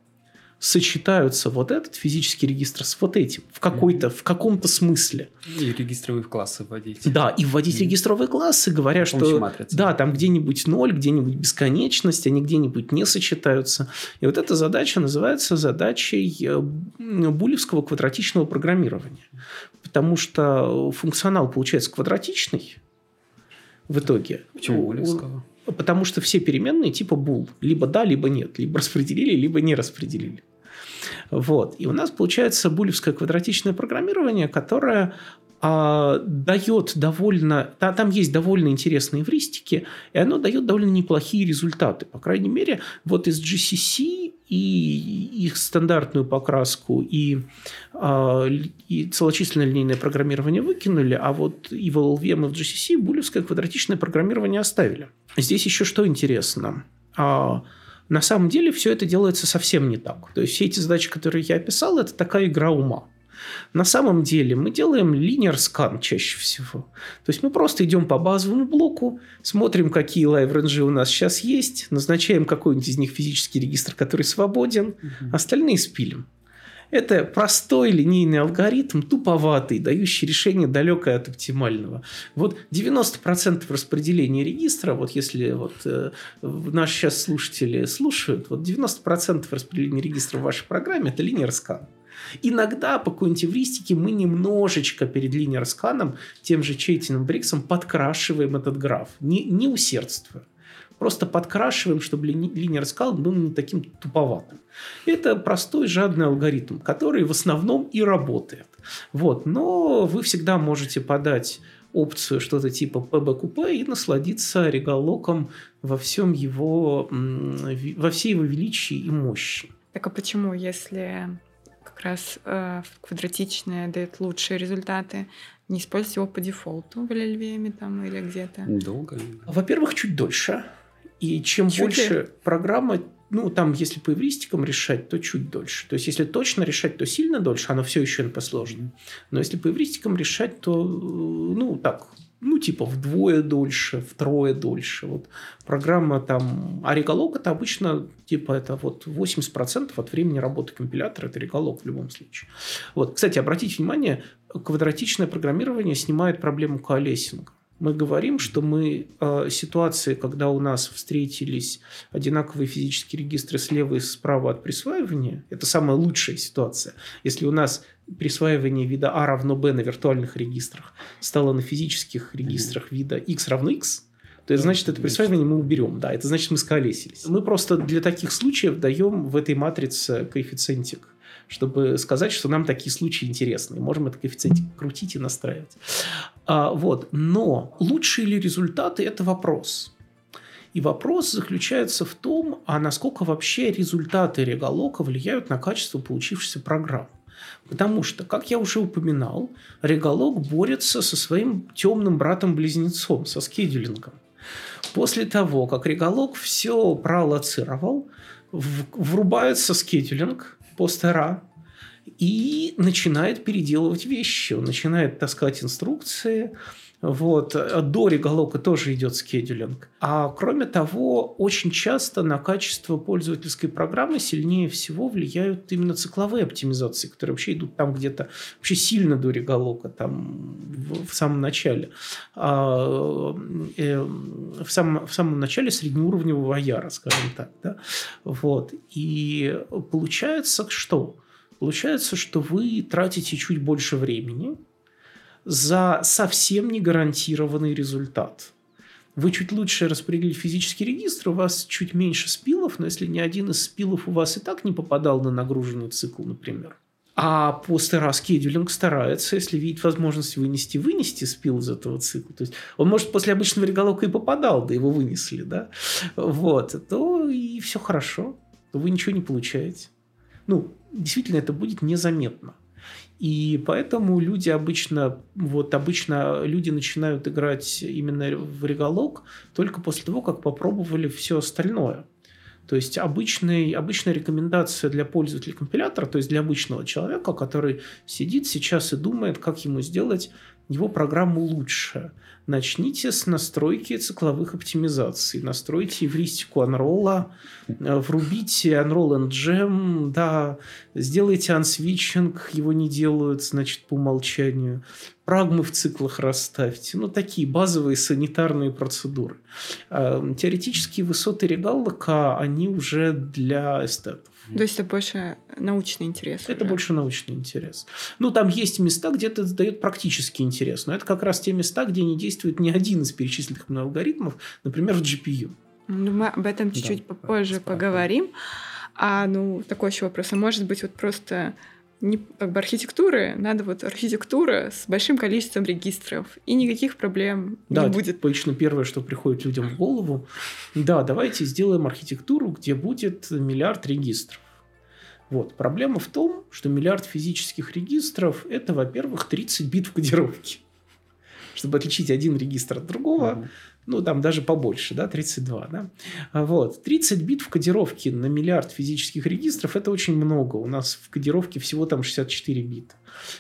сочетаются вот этот физический регистр с вот этим в какой-то, в каком-то смысле. И регистровые классы вводить. Да, и вводить mm. регистровые классы, говоря, что матрицы. да, там где-нибудь ноль, где-нибудь бесконечность, они где-нибудь не сочетаются. И вот эта задача называется задачей э, булевского квадратичного программирования. Потому что функционал получается квадратичный в итоге. Почему булевского? Потому что все переменные типа бул. Либо да, либо нет. Либо распределили, либо не распределили. Вот. И у нас получается булевское квадратичное программирование, которое а, дает довольно... Да, там есть довольно интересные эвристики, и оно дает довольно неплохие результаты. По крайней мере, вот из GCC и их стандартную покраску и, а, и целочисленное линейное программирование выкинули, а вот и в LLVM и в GCC булевское квадратичное программирование оставили. Здесь еще что интересно а, – на самом деле все это делается совсем не так. То есть все эти задачи, которые я описал, это такая игра ума. На самом деле мы делаем линейный скан чаще всего. То есть мы просто идем по базовому блоку, смотрим, какие live range и у нас сейчас есть, назначаем какой-нибудь из них физический регистр, который свободен, угу. остальные спилим. Это простой линейный алгоритм, туповатый, дающий решение далекое от оптимального. Вот 90% распределения регистра, вот если вот, э, наши сейчас слушатели слушают, вот 90% распределения регистра в вашей программе – это линия скан. Иногда по какой-нибудь эвристике мы немножечко перед линейным сканом тем же Чейтиным Бриксом подкрашиваем этот граф, не, не усердствуя просто подкрашиваем, чтобы линейный скал был не таким туповатым. Это простой жадный алгоритм, который в основном и работает. Вот. Но вы всегда можете подать опцию что-то типа PBQP и насладиться регалоком во всем его, во всей его величии и мощи. Так а почему, если как раз э, квадратичное дает лучшие результаты, не использовать его по дефолту в LLVM там или где-то? Долго. Во-первых, чуть дольше. И чем чуть больше ли? программа, ну, там, если по эвристикам решать, то чуть дольше. То есть, если точно решать, то сильно дольше, оно все еще сложно. Но если по эвристикам решать, то, ну, так, ну, типа вдвое дольше, втрое дольше. Вот программа там... А реголог это обычно, типа, это вот 80% от времени работы компилятора, это реголог в любом случае. Вот. Кстати, обратите внимание, квадратичное программирование снимает проблему коалесинга. Мы говорим, что мы э, ситуации, когда у нас встретились одинаковые физические регистры слева и справа от присваивания, это самая лучшая ситуация. Если у нас присваивание вида А равно Б на виртуальных регистрах стало на физических регистрах вида X равно X, то это значит, это присваивание мы уберем. Да, это значит, мы сколесились. Мы просто для таких случаев даем в этой матрице коэффициентик чтобы сказать, что нам такие случаи интересны. Можем этот коэффициент крутить и настраивать. А, вот. Но лучшие ли результаты – это вопрос. И вопрос заключается в том, а насколько вообще результаты реголока влияют на качество получившейся программы. Потому что, как я уже упоминал, реголог борется со своим темным братом-близнецом, со скедулингом. После того, как реголог все пролоцировал, врубается скедулинг, постера и начинает переделывать вещи. Он начинает таскать инструкции, вот. До реголока тоже идет скедулинг. А кроме того, очень часто на качество пользовательской программы сильнее всего влияют именно цикловые оптимизации, которые вообще идут там где-то вообще сильно до реголока, там в, в самом начале. А, э, в, самом, в самом начале среднеуровневого яра, скажем так. Да? Вот. И получается, что? Получается, что вы тратите чуть больше времени – за совсем не гарантированный результат. Вы чуть лучше распределили физический регистр, у вас чуть меньше спилов, но если ни один из спилов у вас и так не попадал на нагруженный цикл, например, а после раскедулинг старается, если видит возможность вынести, вынести спил из этого цикла. То есть он, может, после обычного реголока и попадал, да его вынесли, да, вот, то и все хорошо, то вы ничего не получаете. Ну, действительно, это будет незаметно. И поэтому люди обычно, вот обычно люди начинают играть именно в реголог только после того, как попробовали все остальное. То есть обычный, обычная рекомендация для пользователя компилятора, то есть для обычного человека, который сидит сейчас и думает, как ему сделать его программу лучше. Начните с настройки цикловых оптимизаций. Настройте эвристику Unroll, э, врубите Unroll and Gem, да, сделайте unswitching, его не делают, значит, по умолчанию. Прагмы в циклах расставьте. Ну, такие базовые санитарные процедуры. Э, теоретические высоты регаллока, они уже для эстетов. То есть это больше научный интерес. Это уже. больше научный интерес. Ну, там есть места, где это дает практический интерес. Но это как раз те места, где не действует ни один из перечисленных мной алгоритмов, например, в GPU. Ну, мы об этом чуть-чуть да, попозже поговорим. А, ну, такой еще вопрос. А может быть, вот просто не как бы архитектуры, надо вот архитектура с большим количеством регистров, и никаких проблем да, не будет. Да, обычно первое, что приходит людям в голову, да, давайте сделаем архитектуру, где будет миллиард регистров. Вот. Проблема в том, что миллиард физических регистров – это, во-первых, 30 бит в кодировке. Чтобы отличить один регистр от другого, mm-hmm ну, там даже побольше, да, 32, да. А вот. 30 бит в кодировке на миллиард физических регистров – это очень много. У нас в кодировке всего там 64 бита.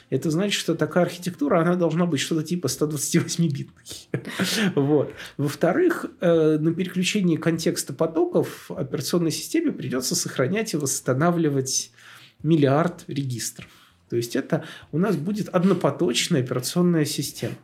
Это значит, что такая архитектура, она должна быть что-то типа 128-битной. <laughs> вот. Во-вторых, э, на переключении контекста потоков операционной системе придется сохранять и восстанавливать миллиард регистров. То есть это у нас будет однопоточная операционная система.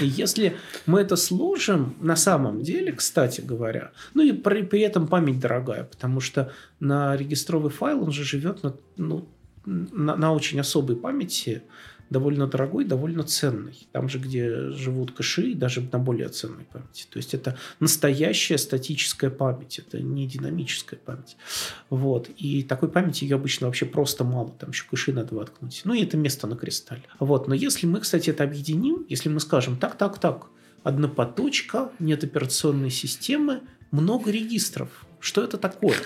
И если мы это сложим, на самом деле, кстати говоря, ну и при, при этом память дорогая, потому что на регистровый файл он же живет на, ну, на, на очень особой памяти, довольно дорогой, довольно ценный. Там же, где живут кэши, даже на более ценной памяти. То есть это настоящая статическая память, это не динамическая память. Вот. И такой памяти ее обычно вообще просто мало. Там еще кэши надо воткнуть. Ну и это место на кристалле. Вот. Но если мы, кстати, это объединим, если мы скажем так, так, так, однопоточка, нет операционной системы, много регистров. Что это такое?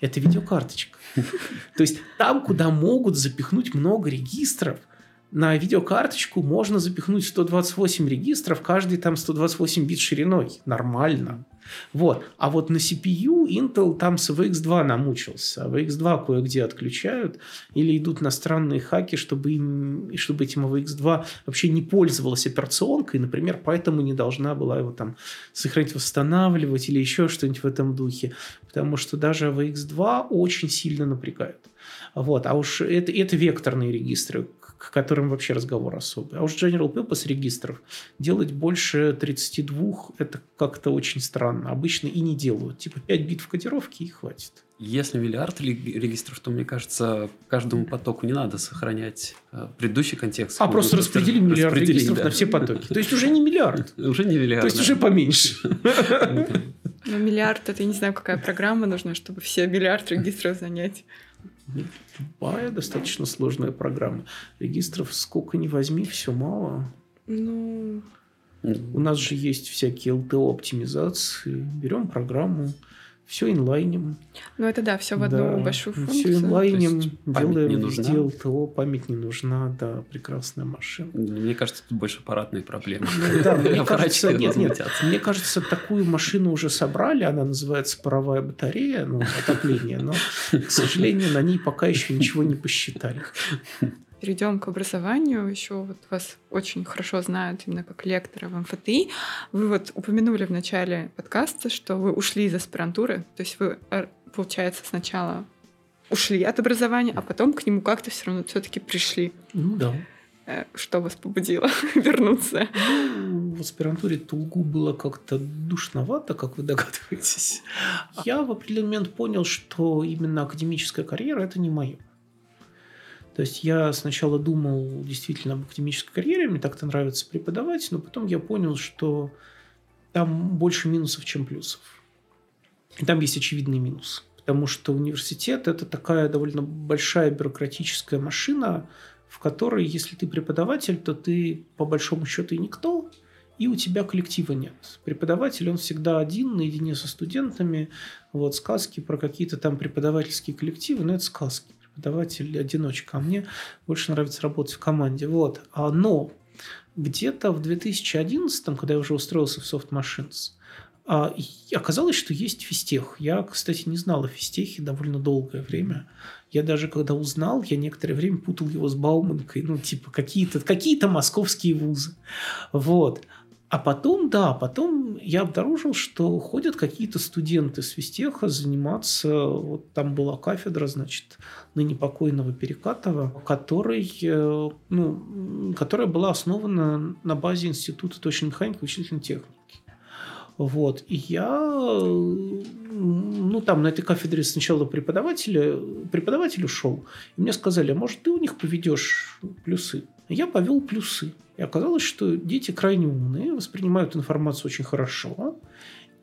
Это видеокарточка. То есть там, куда могут запихнуть много регистров – на видеокарточку можно запихнуть 128 регистров, каждый там 128 бит шириной. Нормально. Вот. А вот на CPU Intel там с VX2 намучился. А VX2 кое-где отключают или идут на странные хаки, чтобы, им, чтобы этим VX2 вообще не пользовалась операционкой, например, поэтому не должна была его там сохранить, восстанавливать или еще что-нибудь в этом духе. Потому что даже VX2 очень сильно напрягает. Вот. А уж это, это векторные регистры к которым вообще разговор особый. А уж General Purpose регистров делать больше 32 – это как-то очень странно. Обычно и не делают. Типа 5 бит в кодировке и хватит. Если миллиард регистров, то, мне кажется, каждому потоку не надо сохранять э, предыдущий контекст. А просто распределим миллиард регистров да. на все потоки. То есть уже не миллиард. <laughs> Уже не миллиард. То есть уже поменьше. <laughs> Ну, миллиард, это я не знаю, какая программа нужна, чтобы все миллиард регистров занять. Тупая, достаточно сложная программа. Регистров сколько ни возьми, все мало. Ну... У нас же есть всякие LTO-оптимизации. Берем программу, все инлайним. Ну, это да, все в одну да, большую функцию. Все инлайним, делаем не нужна. везде ЛТО, память не нужна, да, прекрасная машина. Мне кажется, тут больше аппаратные проблемы. Да, мне <laughs> кажется, нет, нет, мне кажется, такую машину уже собрали, она называется паровая батарея, ну, отопление, но, к сожалению, на ней пока еще ничего не посчитали перейдем к образованию. Еще вот вас очень хорошо знают именно как лектора в МФТИ. Вы вот упомянули в начале подкаста, что вы ушли из аспирантуры. То есть вы, э, получается, сначала ушли от образования, а потом к нему как-то все равно все-таки пришли. Ну да. Э, что вас побудило <laughs> вернуться? Ну, в аспирантуре Тулгу было как-то душновато, как вы догадываетесь. Я в определенный момент понял, что именно академическая карьера – это не мое. То есть я сначала думал действительно об академической карьере, мне так-то нравится преподавать, но потом я понял, что там больше минусов, чем плюсов. И там есть очевидный минус. Потому что университет – это такая довольно большая бюрократическая машина, в которой, если ты преподаватель, то ты по большому счету и никто, и у тебя коллектива нет. Преподаватель, он всегда один, наедине со студентами. Вот сказки про какие-то там преподавательские коллективы, но это сказки преподаватель одиночка, а мне больше нравится работать в команде. Вот. А, но где-то в 2011, когда я уже устроился в Soft Machines, а, оказалось, что есть физтех. Я, кстати, не знал о физтехе довольно долгое время. Я даже когда узнал, я некоторое время путал его с Бауманкой, ну, типа какие-то какие московские вузы. Вот. А потом, да, потом я обнаружил, что ходят какие-то студенты с Вестеха заниматься, вот там была кафедра, значит, ныне покойного Перекатова, который, э, ну, которая была основана на базе Института точной механики и вычислительной техники. Вот. И я, ну, там на этой кафедре сначала преподавателя, преподаватель ушел. И мне сказали, а может, ты у них поведешь плюсы? Я повел плюсы. И оказалось, что дети крайне умные, воспринимают информацию очень хорошо.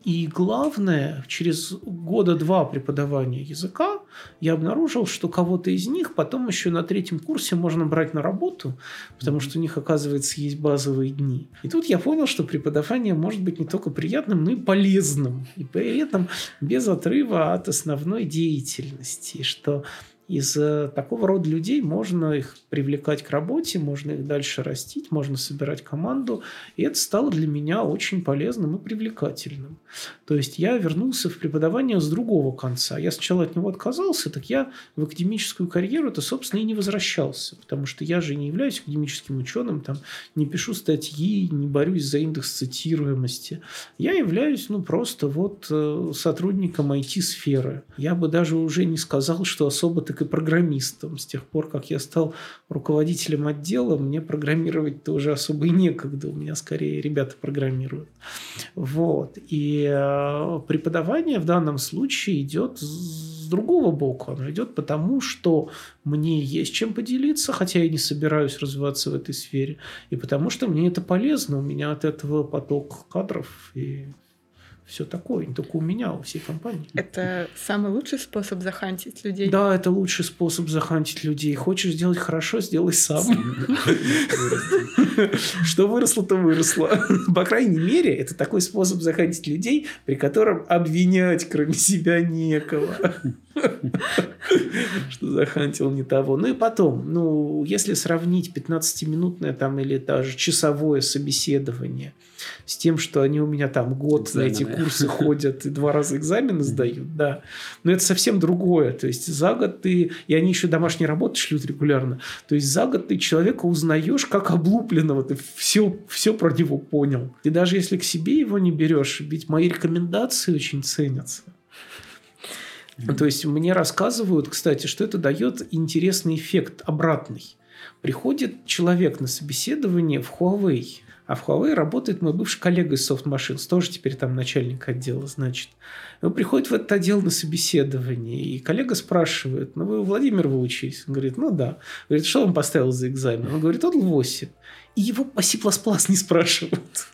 И главное, через года два преподавания языка я обнаружил, что кого-то из них потом еще на третьем курсе можно брать на работу, потому что у них, оказывается, есть базовые дни. И тут я понял, что преподавание может быть не только приятным, но и полезным. И при этом без отрыва от основной деятельности. Что из такого рода людей можно их привлекать к работе, можно их дальше растить, можно собирать команду. И это стало для меня очень полезным и привлекательным. То есть я вернулся в преподавание с другого конца. Я сначала от него отказался, так я в академическую карьеру это, собственно, и не возвращался. Потому что я же не являюсь академическим ученым, там, не пишу статьи, не борюсь за индекс цитируемости. Я являюсь, ну, просто вот э, сотрудником IT-сферы. Я бы даже уже не сказал, что особо и программистом. С тех пор, как я стал руководителем отдела, мне программировать-то уже особо и некогда. У меня скорее ребята программируют. Вот. И э, преподавание в данном случае идет с другого боку. Оно идет потому, что мне есть чем поделиться, хотя я не собираюсь развиваться в этой сфере, и потому что мне это полезно. У меня от этого поток кадров и все такое, не только у меня, у всей компании. Это самый лучший способ захантить людей? Да, это лучший способ захантить людей. Хочешь сделать хорошо, сделай сам. <laughs> Что выросло, то выросло. По крайней мере, это такой способ захантить людей, при котором обвинять кроме себя некого. <laughs> Что захантил не того. Ну и потом, ну, если сравнить 15-минутное там или даже часовое собеседование с тем, что они у меня там год на эти курсы <laughs> ходят и два раза экзамены сдают, да. Но это совсем другое. То есть за год ты... И они еще домашние работы шлют регулярно. То есть за год ты человека узнаешь как облупленного. Ты все, все про него понял. И даже если к себе его не берешь, ведь мои рекомендации очень ценятся. То есть мне рассказывают, кстати, что это дает интересный эффект обратный. Приходит человек на собеседование в Huawei, а в Huawei работает мой бывший коллега из Soft Machines, тоже теперь там начальник отдела, значит. Он приходит в этот отдел на собеседование, и коллега спрашивает, ну вы Владимир вы учились? Он говорит, ну да. Говорит, что он поставил за экзамен? Он говорит, отдал 8. И его по C++ не спрашивают.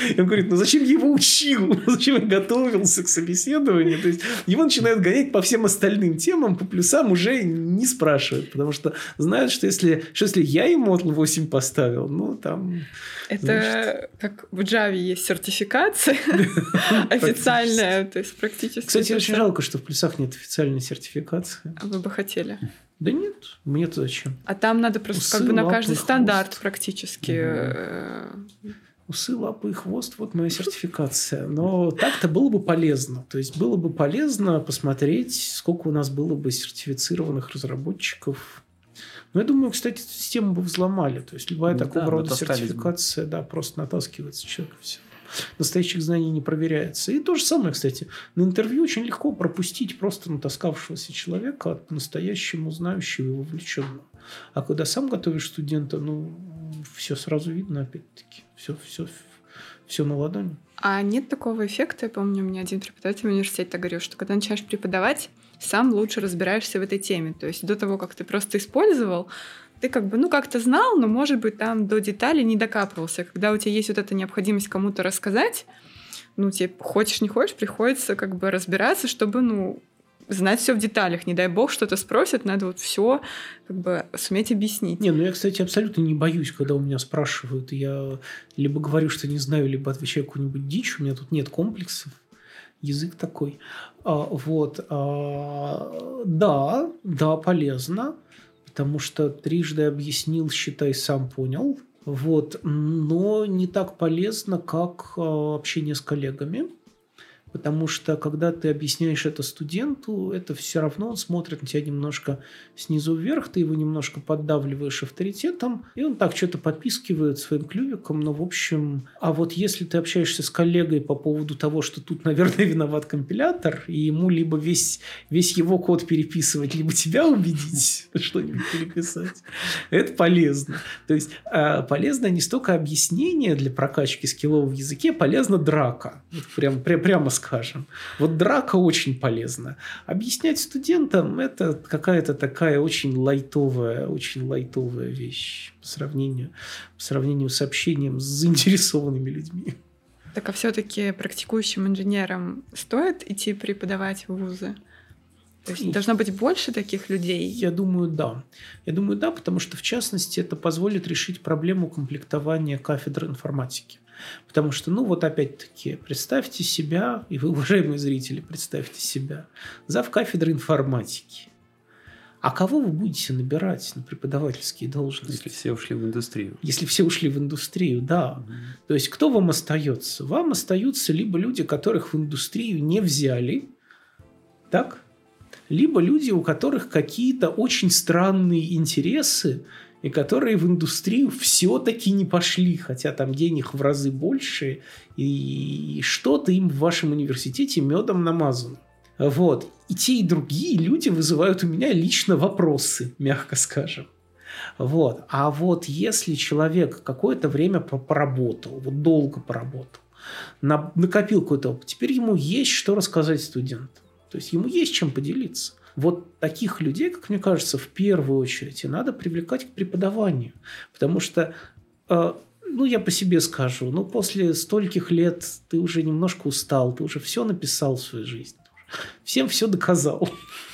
И он говорит, ну зачем я его учил? <laughs> Зачем я готовился к собеседованию? То есть его начинают гонять по всем остальным темам, по плюсам уже не спрашивают, потому что знают, что если, что если я ему 8 поставил, ну там... Это значит... как в Java есть сертификация <laughs> официальная, то есть практически... Кстати, очень жалко, что в плюсах нет официальной сертификации. А вы бы хотели? Да нет, мне-то зачем? А там надо просто как бы на каждый стандарт практически усы, лапы и хвост, вот моя сертификация. Но так-то было бы полезно. То есть было бы полезно посмотреть, сколько у нас было бы сертифицированных разработчиков. Но я думаю, кстати, эту систему бы взломали. То есть любая да, такого рода сертификация, да, просто натаскивается человек все. Настоящих знаний не проверяется. И то же самое, кстати, на интервью очень легко пропустить просто натаскавшегося человека от настоящему знающего и вовлеченного. А когда сам готовишь студента, ну, все сразу видно, опять-таки. Все, все, все на ладони. А нет такого эффекта, я помню, у меня один преподаватель в университете говорил, что когда начинаешь преподавать, сам лучше разбираешься в этой теме. То есть до того, как ты просто использовал, ты как бы, ну, как-то знал, но, может быть, там до деталей не докапывался. Когда у тебя есть вот эта необходимость кому-то рассказать, ну, тебе хочешь, не хочешь, приходится как бы разбираться, чтобы, ну, знать все в деталях. Не дай бог, что-то спросят, надо вот все как бы суметь объяснить. Не, ну я, кстати, абсолютно не боюсь, когда у меня спрашивают. Я либо говорю, что не знаю, либо отвечаю какую-нибудь дичь. У меня тут нет комплексов. Язык такой. А, вот. А, да, да, полезно. Потому что трижды объяснил, считай, сам понял. Вот. Но не так полезно, как а, общение с коллегами потому что когда ты объясняешь это студенту, это все равно он смотрит на тебя немножко снизу вверх, ты его немножко поддавливаешь авторитетом, и он так что-то подпискивает своим клювиком, но в общем... А вот если ты общаешься с коллегой по поводу того, что тут, наверное, <laughs> виноват компилятор, и ему либо весь, весь его код переписывать, либо тебя убедить <laughs> что-нибудь переписать, это полезно. То есть а, полезно не столько объяснение для прокачки скиллов в языке, полезна драка. Прям, прям, прямо скажем. Вот драка очень полезна. Объяснять студентам – это какая-то такая очень лайтовая, очень лайтовая вещь по сравнению, по сравнению с общением с заинтересованными людьми. Так а все-таки практикующим инженерам стоит идти преподавать в вузы? То есть должно быть больше таких людей? Я думаю, да. Я думаю, да, потому что, в частности, это позволит решить проблему комплектования кафедры информатики. Потому что, ну вот опять-таки, представьте себя, и вы, <laughs> уважаемые зрители, представьте себя, зав кафедры информатики. А кого вы будете набирать на преподавательские должности? Если все ушли в индустрию. Если все ушли в индустрию, да. Угу. То есть кто вам остается? Вам остаются либо люди, которых в индустрию не взяли, так? Либо люди, у которых какие-то очень странные интересы, и которые в индустрию все-таки не пошли, хотя там денег в разы больше, и что-то им в вашем университете медом намазано. Вот. И те, и другие люди вызывают у меня лично вопросы, мягко скажем. Вот. А вот если человек какое-то время поработал, вот долго поработал, накопил какой-то опыт, теперь ему есть что рассказать студентам. То есть ему есть чем поделиться. Вот таких людей, как мне кажется, в первую очередь и надо привлекать к преподаванию. Потому что, э, ну, я по себе скажу, ну, после стольких лет ты уже немножко устал, ты уже все написал в своей жизни. Всем все доказал.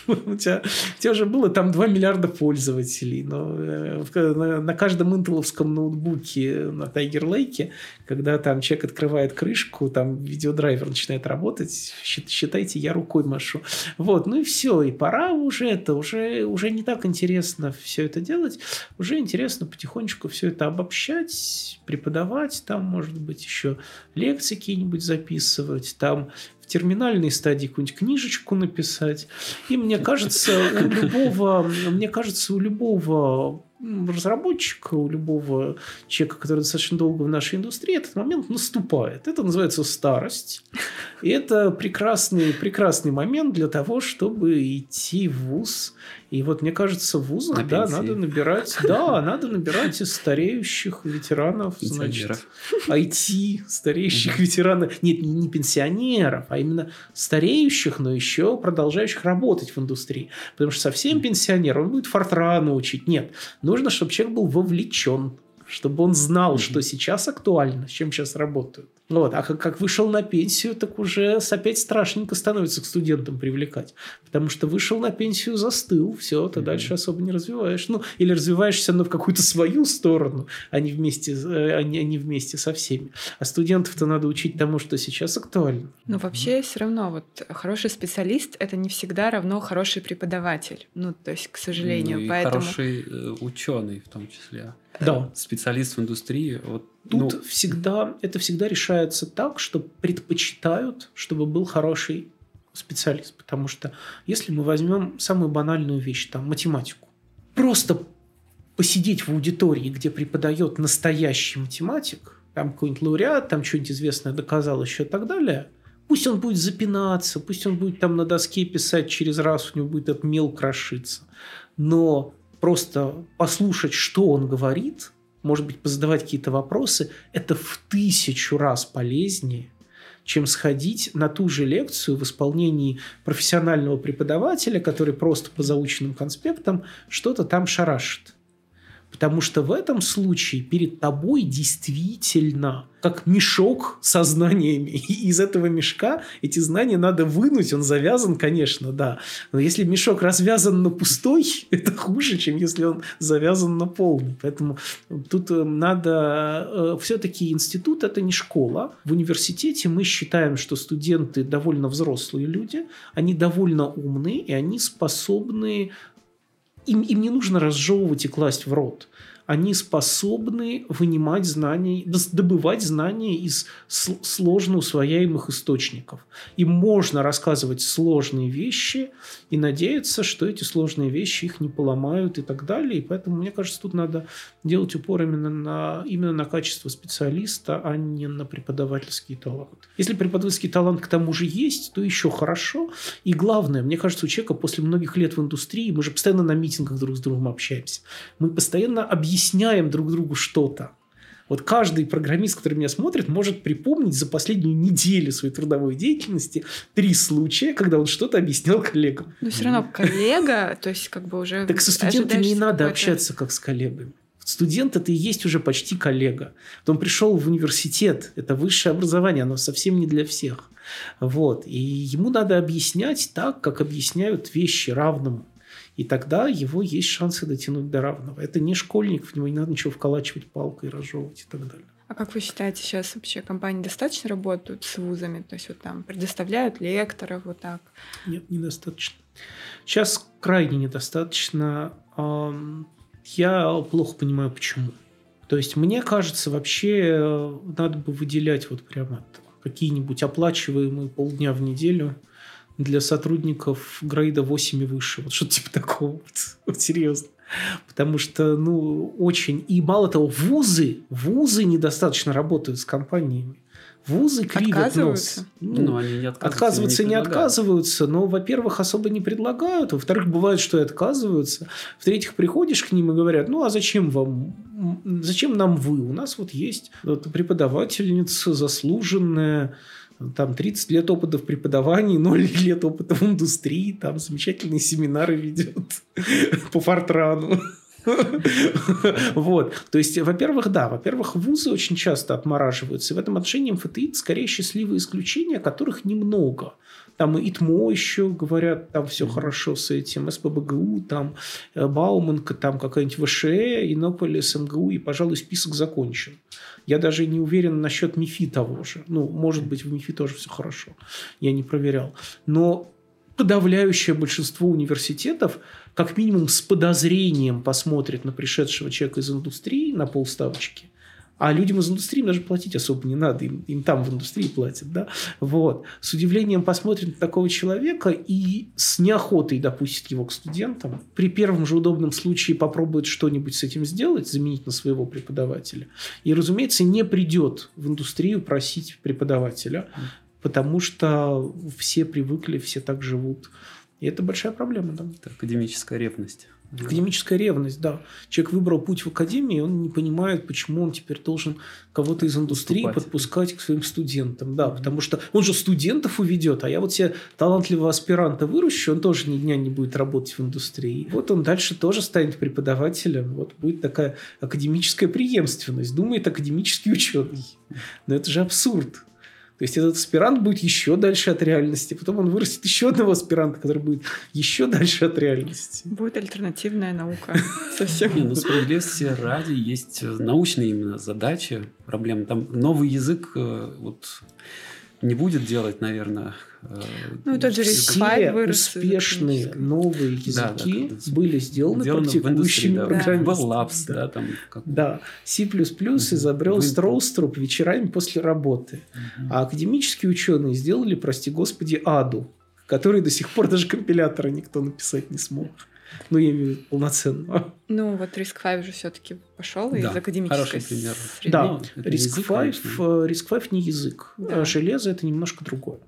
<laughs> У тебя, у тебя уже было там 2 миллиарда пользователей, но э, на, на каждом интеловском ноутбуке на Tiger Lake, когда там человек открывает крышку, там видеодрайвер начинает работать, считайте, я рукой машу. Вот, ну и все, и пора уже это, уже, уже не так интересно все это делать, уже интересно потихонечку все это обобщать, преподавать, там, может быть, еще лекции какие-нибудь записывать, там терминальной стадии какую-нибудь книжечку написать. И мне кажется, у любого, мне кажется, у любого разработчика, у любого человека, который достаточно долго в нашей индустрии, этот момент наступает. Это называется старость. И это прекрасный, прекрасный момент для того, чтобы идти в ВУЗ и вот мне кажется, в вузах, На да, надо набирать, да, <laughs> надо набирать из стареющих ветеранов, значит, IT, стареющих ветеранов, нет, не пенсионеров, а именно стареющих, но еще продолжающих работать в индустрии. Потому что совсем пенсионер, он будет фортрана учить. Нет, нужно, чтобы человек был вовлечен, чтобы он знал, что сейчас актуально, с чем сейчас работают. Вот. А как, как вышел на пенсию, так уже опять страшненько становится к студентам привлекать. Потому что вышел на пенсию, застыл, все, ты mm-hmm. дальше особо не развиваешь. Ну, или развиваешься, но в какую-то свою сторону, а не вместе, э, а не, а не вместе со всеми. А студентов-то надо учить тому, что сейчас актуально. Но вообще mm-hmm. все равно вот хороший специалист – это не всегда равно хороший преподаватель. Ну, то есть, к сожалению. Ну, и поэтому... хороший э, ученый в том числе. Да. Специалист в индустрии, вот Тут ну, всегда, это всегда решается так, что предпочитают, чтобы был хороший специалист. Потому что если мы возьмем самую банальную вещь, там, математику, просто посидеть в аудитории, где преподает настоящий математик, там какой-нибудь лауреат, там что-нибудь известное доказал еще и так далее, пусть он будет запинаться, пусть он будет там на доске писать через раз, у него будет этот мел крошиться, но просто послушать, что он говорит – может быть, позадавать какие-то вопросы, это в тысячу раз полезнее, чем сходить на ту же лекцию в исполнении профессионального преподавателя, который просто по заученным конспектам что-то там шарашит. Потому что в этом случае перед тобой действительно как мешок со знаниями. <laughs> И из этого мешка эти знания надо вынуть. Он завязан, конечно, да. Но если мешок развязан на пустой, <laughs> это хуже, чем если он завязан на полный. Поэтому тут э, надо... Э, Все-таки институт – это не школа. В университете мы считаем, что студенты довольно взрослые люди, они довольно умные, и они способны им, им не нужно разжевывать и класть в рот они способны вынимать знания, добывать знания из сложно усвояемых источников. Им можно рассказывать сложные вещи и надеяться, что эти сложные вещи их не поломают и так далее. И поэтому, мне кажется, тут надо делать упор именно на, именно на качество специалиста, а не на преподавательский талант. Если преподавательский талант к тому же есть, то еще хорошо. И главное, мне кажется, у человека после многих лет в индустрии, мы же постоянно на митингах друг с другом общаемся, мы постоянно объясняем объясняем друг другу что-то. Вот каждый программист, который меня смотрит, может припомнить за последнюю неделю своей трудовой деятельности три случая, когда он что-то объяснял коллегам. Но все равно коллега, то есть как бы уже... Так со студентами не надо общаться как с коллегами. Студент это и есть уже почти коллега. Он пришел в университет, это высшее образование, оно совсем не для всех. Вот. И ему надо объяснять так, как объясняют вещи равному. И тогда его есть шансы дотянуть до равного. Это не школьник, в него не надо ничего вколачивать палкой, разжевывать и так далее. А как вы считаете, сейчас вообще компании достаточно работают с вузами? То есть вот там предоставляют лекторов вот так? Нет, недостаточно. Сейчас крайне недостаточно. Я плохо понимаю, почему. То есть мне кажется, вообще э, надо бы выделять вот прямо какие-нибудь оплачиваемые полдня в неделю – для сотрудников грейда 8 и выше. Вот что-то типа такого. Вот, вот серьезно. Потому что, ну, очень... И мало того, вузы, вузы недостаточно работают с компаниями. Вузы кривят нос. Ну, ну, они не отказываются. Отказываются не, не отказываются, но, во-первых, особо не предлагают. Во-вторых, бывает, что и отказываются. В-третьих, приходишь к ним и говорят, ну, а зачем вам, зачем нам вы? У нас вот есть вот, преподавательница заслуженная, там 30 лет опыта в преподавании, 0 <laughs> лет опыта в индустрии, там замечательные семинары ведет <laughs> по фортрану. <laughs> Вот. То есть, во-первых, да, во-первых, вузы очень часто отмораживаются. И в этом отношении МФТИ скорее счастливые исключения, которых немного. Там и ИТМО еще говорят, там все хорошо с этим, СПБГУ, там э, Бауманка, там какая-нибудь ВШЭ, Иннополис, МГУ, и, пожалуй, список закончен. Я даже не уверен насчет МИФИ того же. Ну, может быть, в МИФИ тоже все хорошо. Я не проверял. Но подавляющее большинство университетов как минимум с подозрением посмотрит на пришедшего человека из индустрии на полставочки, А людям из индустрии даже платить особо не надо, им, им там в индустрии платят, да. Вот. С удивлением посмотрит на такого человека и с неохотой допустит его к студентам. При первом же удобном случае попробует что-нибудь с этим сделать, заменить на своего преподавателя. И, разумеется, не придет в индустрию просить преподавателя, потому что все привыкли, все так живут. И это большая проблема. Да. Это академическая ревность. Академическая ревность, да. Человек выбрал путь в академии, он не понимает, почему он теперь должен кого-то из индустрии Поступать. подпускать к своим студентам. Да, потому что он же студентов уведет, а я вот себе талантливого аспиранта выращу, он тоже ни дня не будет работать в индустрии. Вот он дальше тоже станет преподавателем. Вот будет такая академическая преемственность. Думает академический ученый. Но это же абсурд. То есть этот аспирант будет еще дальше от реальности, потом он вырастет еще одного аспиранта, который будет еще дальше от реальности. Будет альтернативная наука <laughs> совсем. Не, ну справедливости ради есть научные именно задачи, проблемы. Там новый язык, э, вот не будет делать, наверное. Э, ну, тот же Все вырос успешные новые языки да, да, были сделаны практикующими да, программистами. Да. Да, там, как... да, C++ изобрел Строуструп вечерами после работы. Угу. А академические ученые сделали, прости господи, Аду, который до сих пор даже компилятора никто написать не смог. Ну, я имею в виду полноценно. Ну, вот Risk 5 же все-таки пошел да, из академической пример. среды. Да, ну, Risk, 5, Risk 5 не язык. Да. Железо это немножко другое.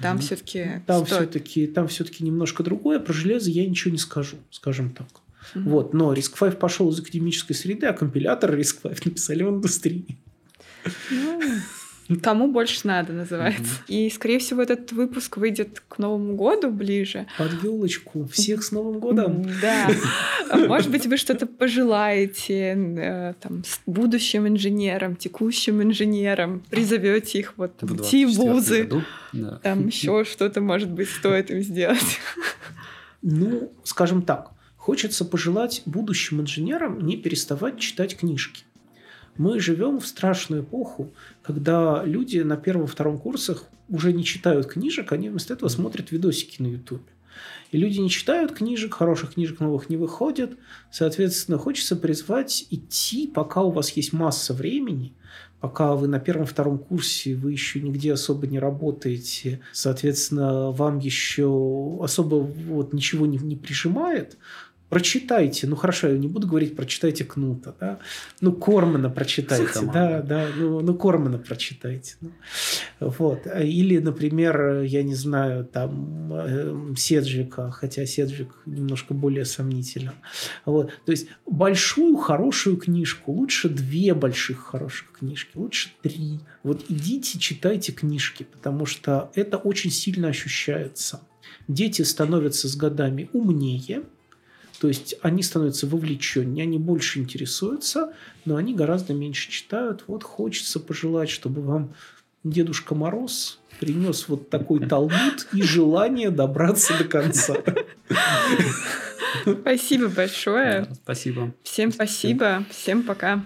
Там все-таки там все-таки там все-таки немножко другое. Про железо я ничего не скажу, скажем так. Mm-hmm. Вот, но Risk 5 пошел из академической среды, а компилятор Risk 5 написали в индустрии. Ну, Кому больше надо, называется. Mm-hmm. И, скорее всего, этот выпуск выйдет к Новому году ближе. Под елочку. Всех с Новым годом. Да. Может быть, вы что-то пожелаете э, там, с будущим инженерам, текущим инженерам, призовете их вот в идти в вузы. Да. Там еще что-то, может быть, стоит им сделать. Ну, скажем так, хочется пожелать будущим инженерам не переставать читать книжки. Мы живем в страшную эпоху, когда люди на первом-втором курсах уже не читают книжек, они вместо этого смотрят видосики на YouTube. И люди не читают книжек, хороших книжек новых не выходят. Соответственно, хочется призвать идти, пока у вас есть масса времени, пока вы на первом-втором курсе, вы еще нигде особо не работаете, соответственно, вам еще особо вот ничего не, не прижимает, прочитайте, ну хорошо, я не буду говорить, прочитайте Кнута, да, ну Кормана прочитайте, да, да, ну, ну Кормана прочитайте, ну, вот, или, например, я не знаю, там э, Седжика, хотя Седжик немножко более сомнителен, вот, то есть большую хорошую книжку, лучше две больших хороших книжки, лучше три, вот идите читайте книжки, потому что это очень сильно ощущается. Дети становятся с годами умнее, то есть они становятся вовлеченнее, они больше интересуются, но они гораздо меньше читают. Вот хочется пожелать, чтобы вам Дедушка Мороз принес вот такой талмуд и желание добраться до конца. Спасибо большое. спасибо. Всем спасибо. Всем пока.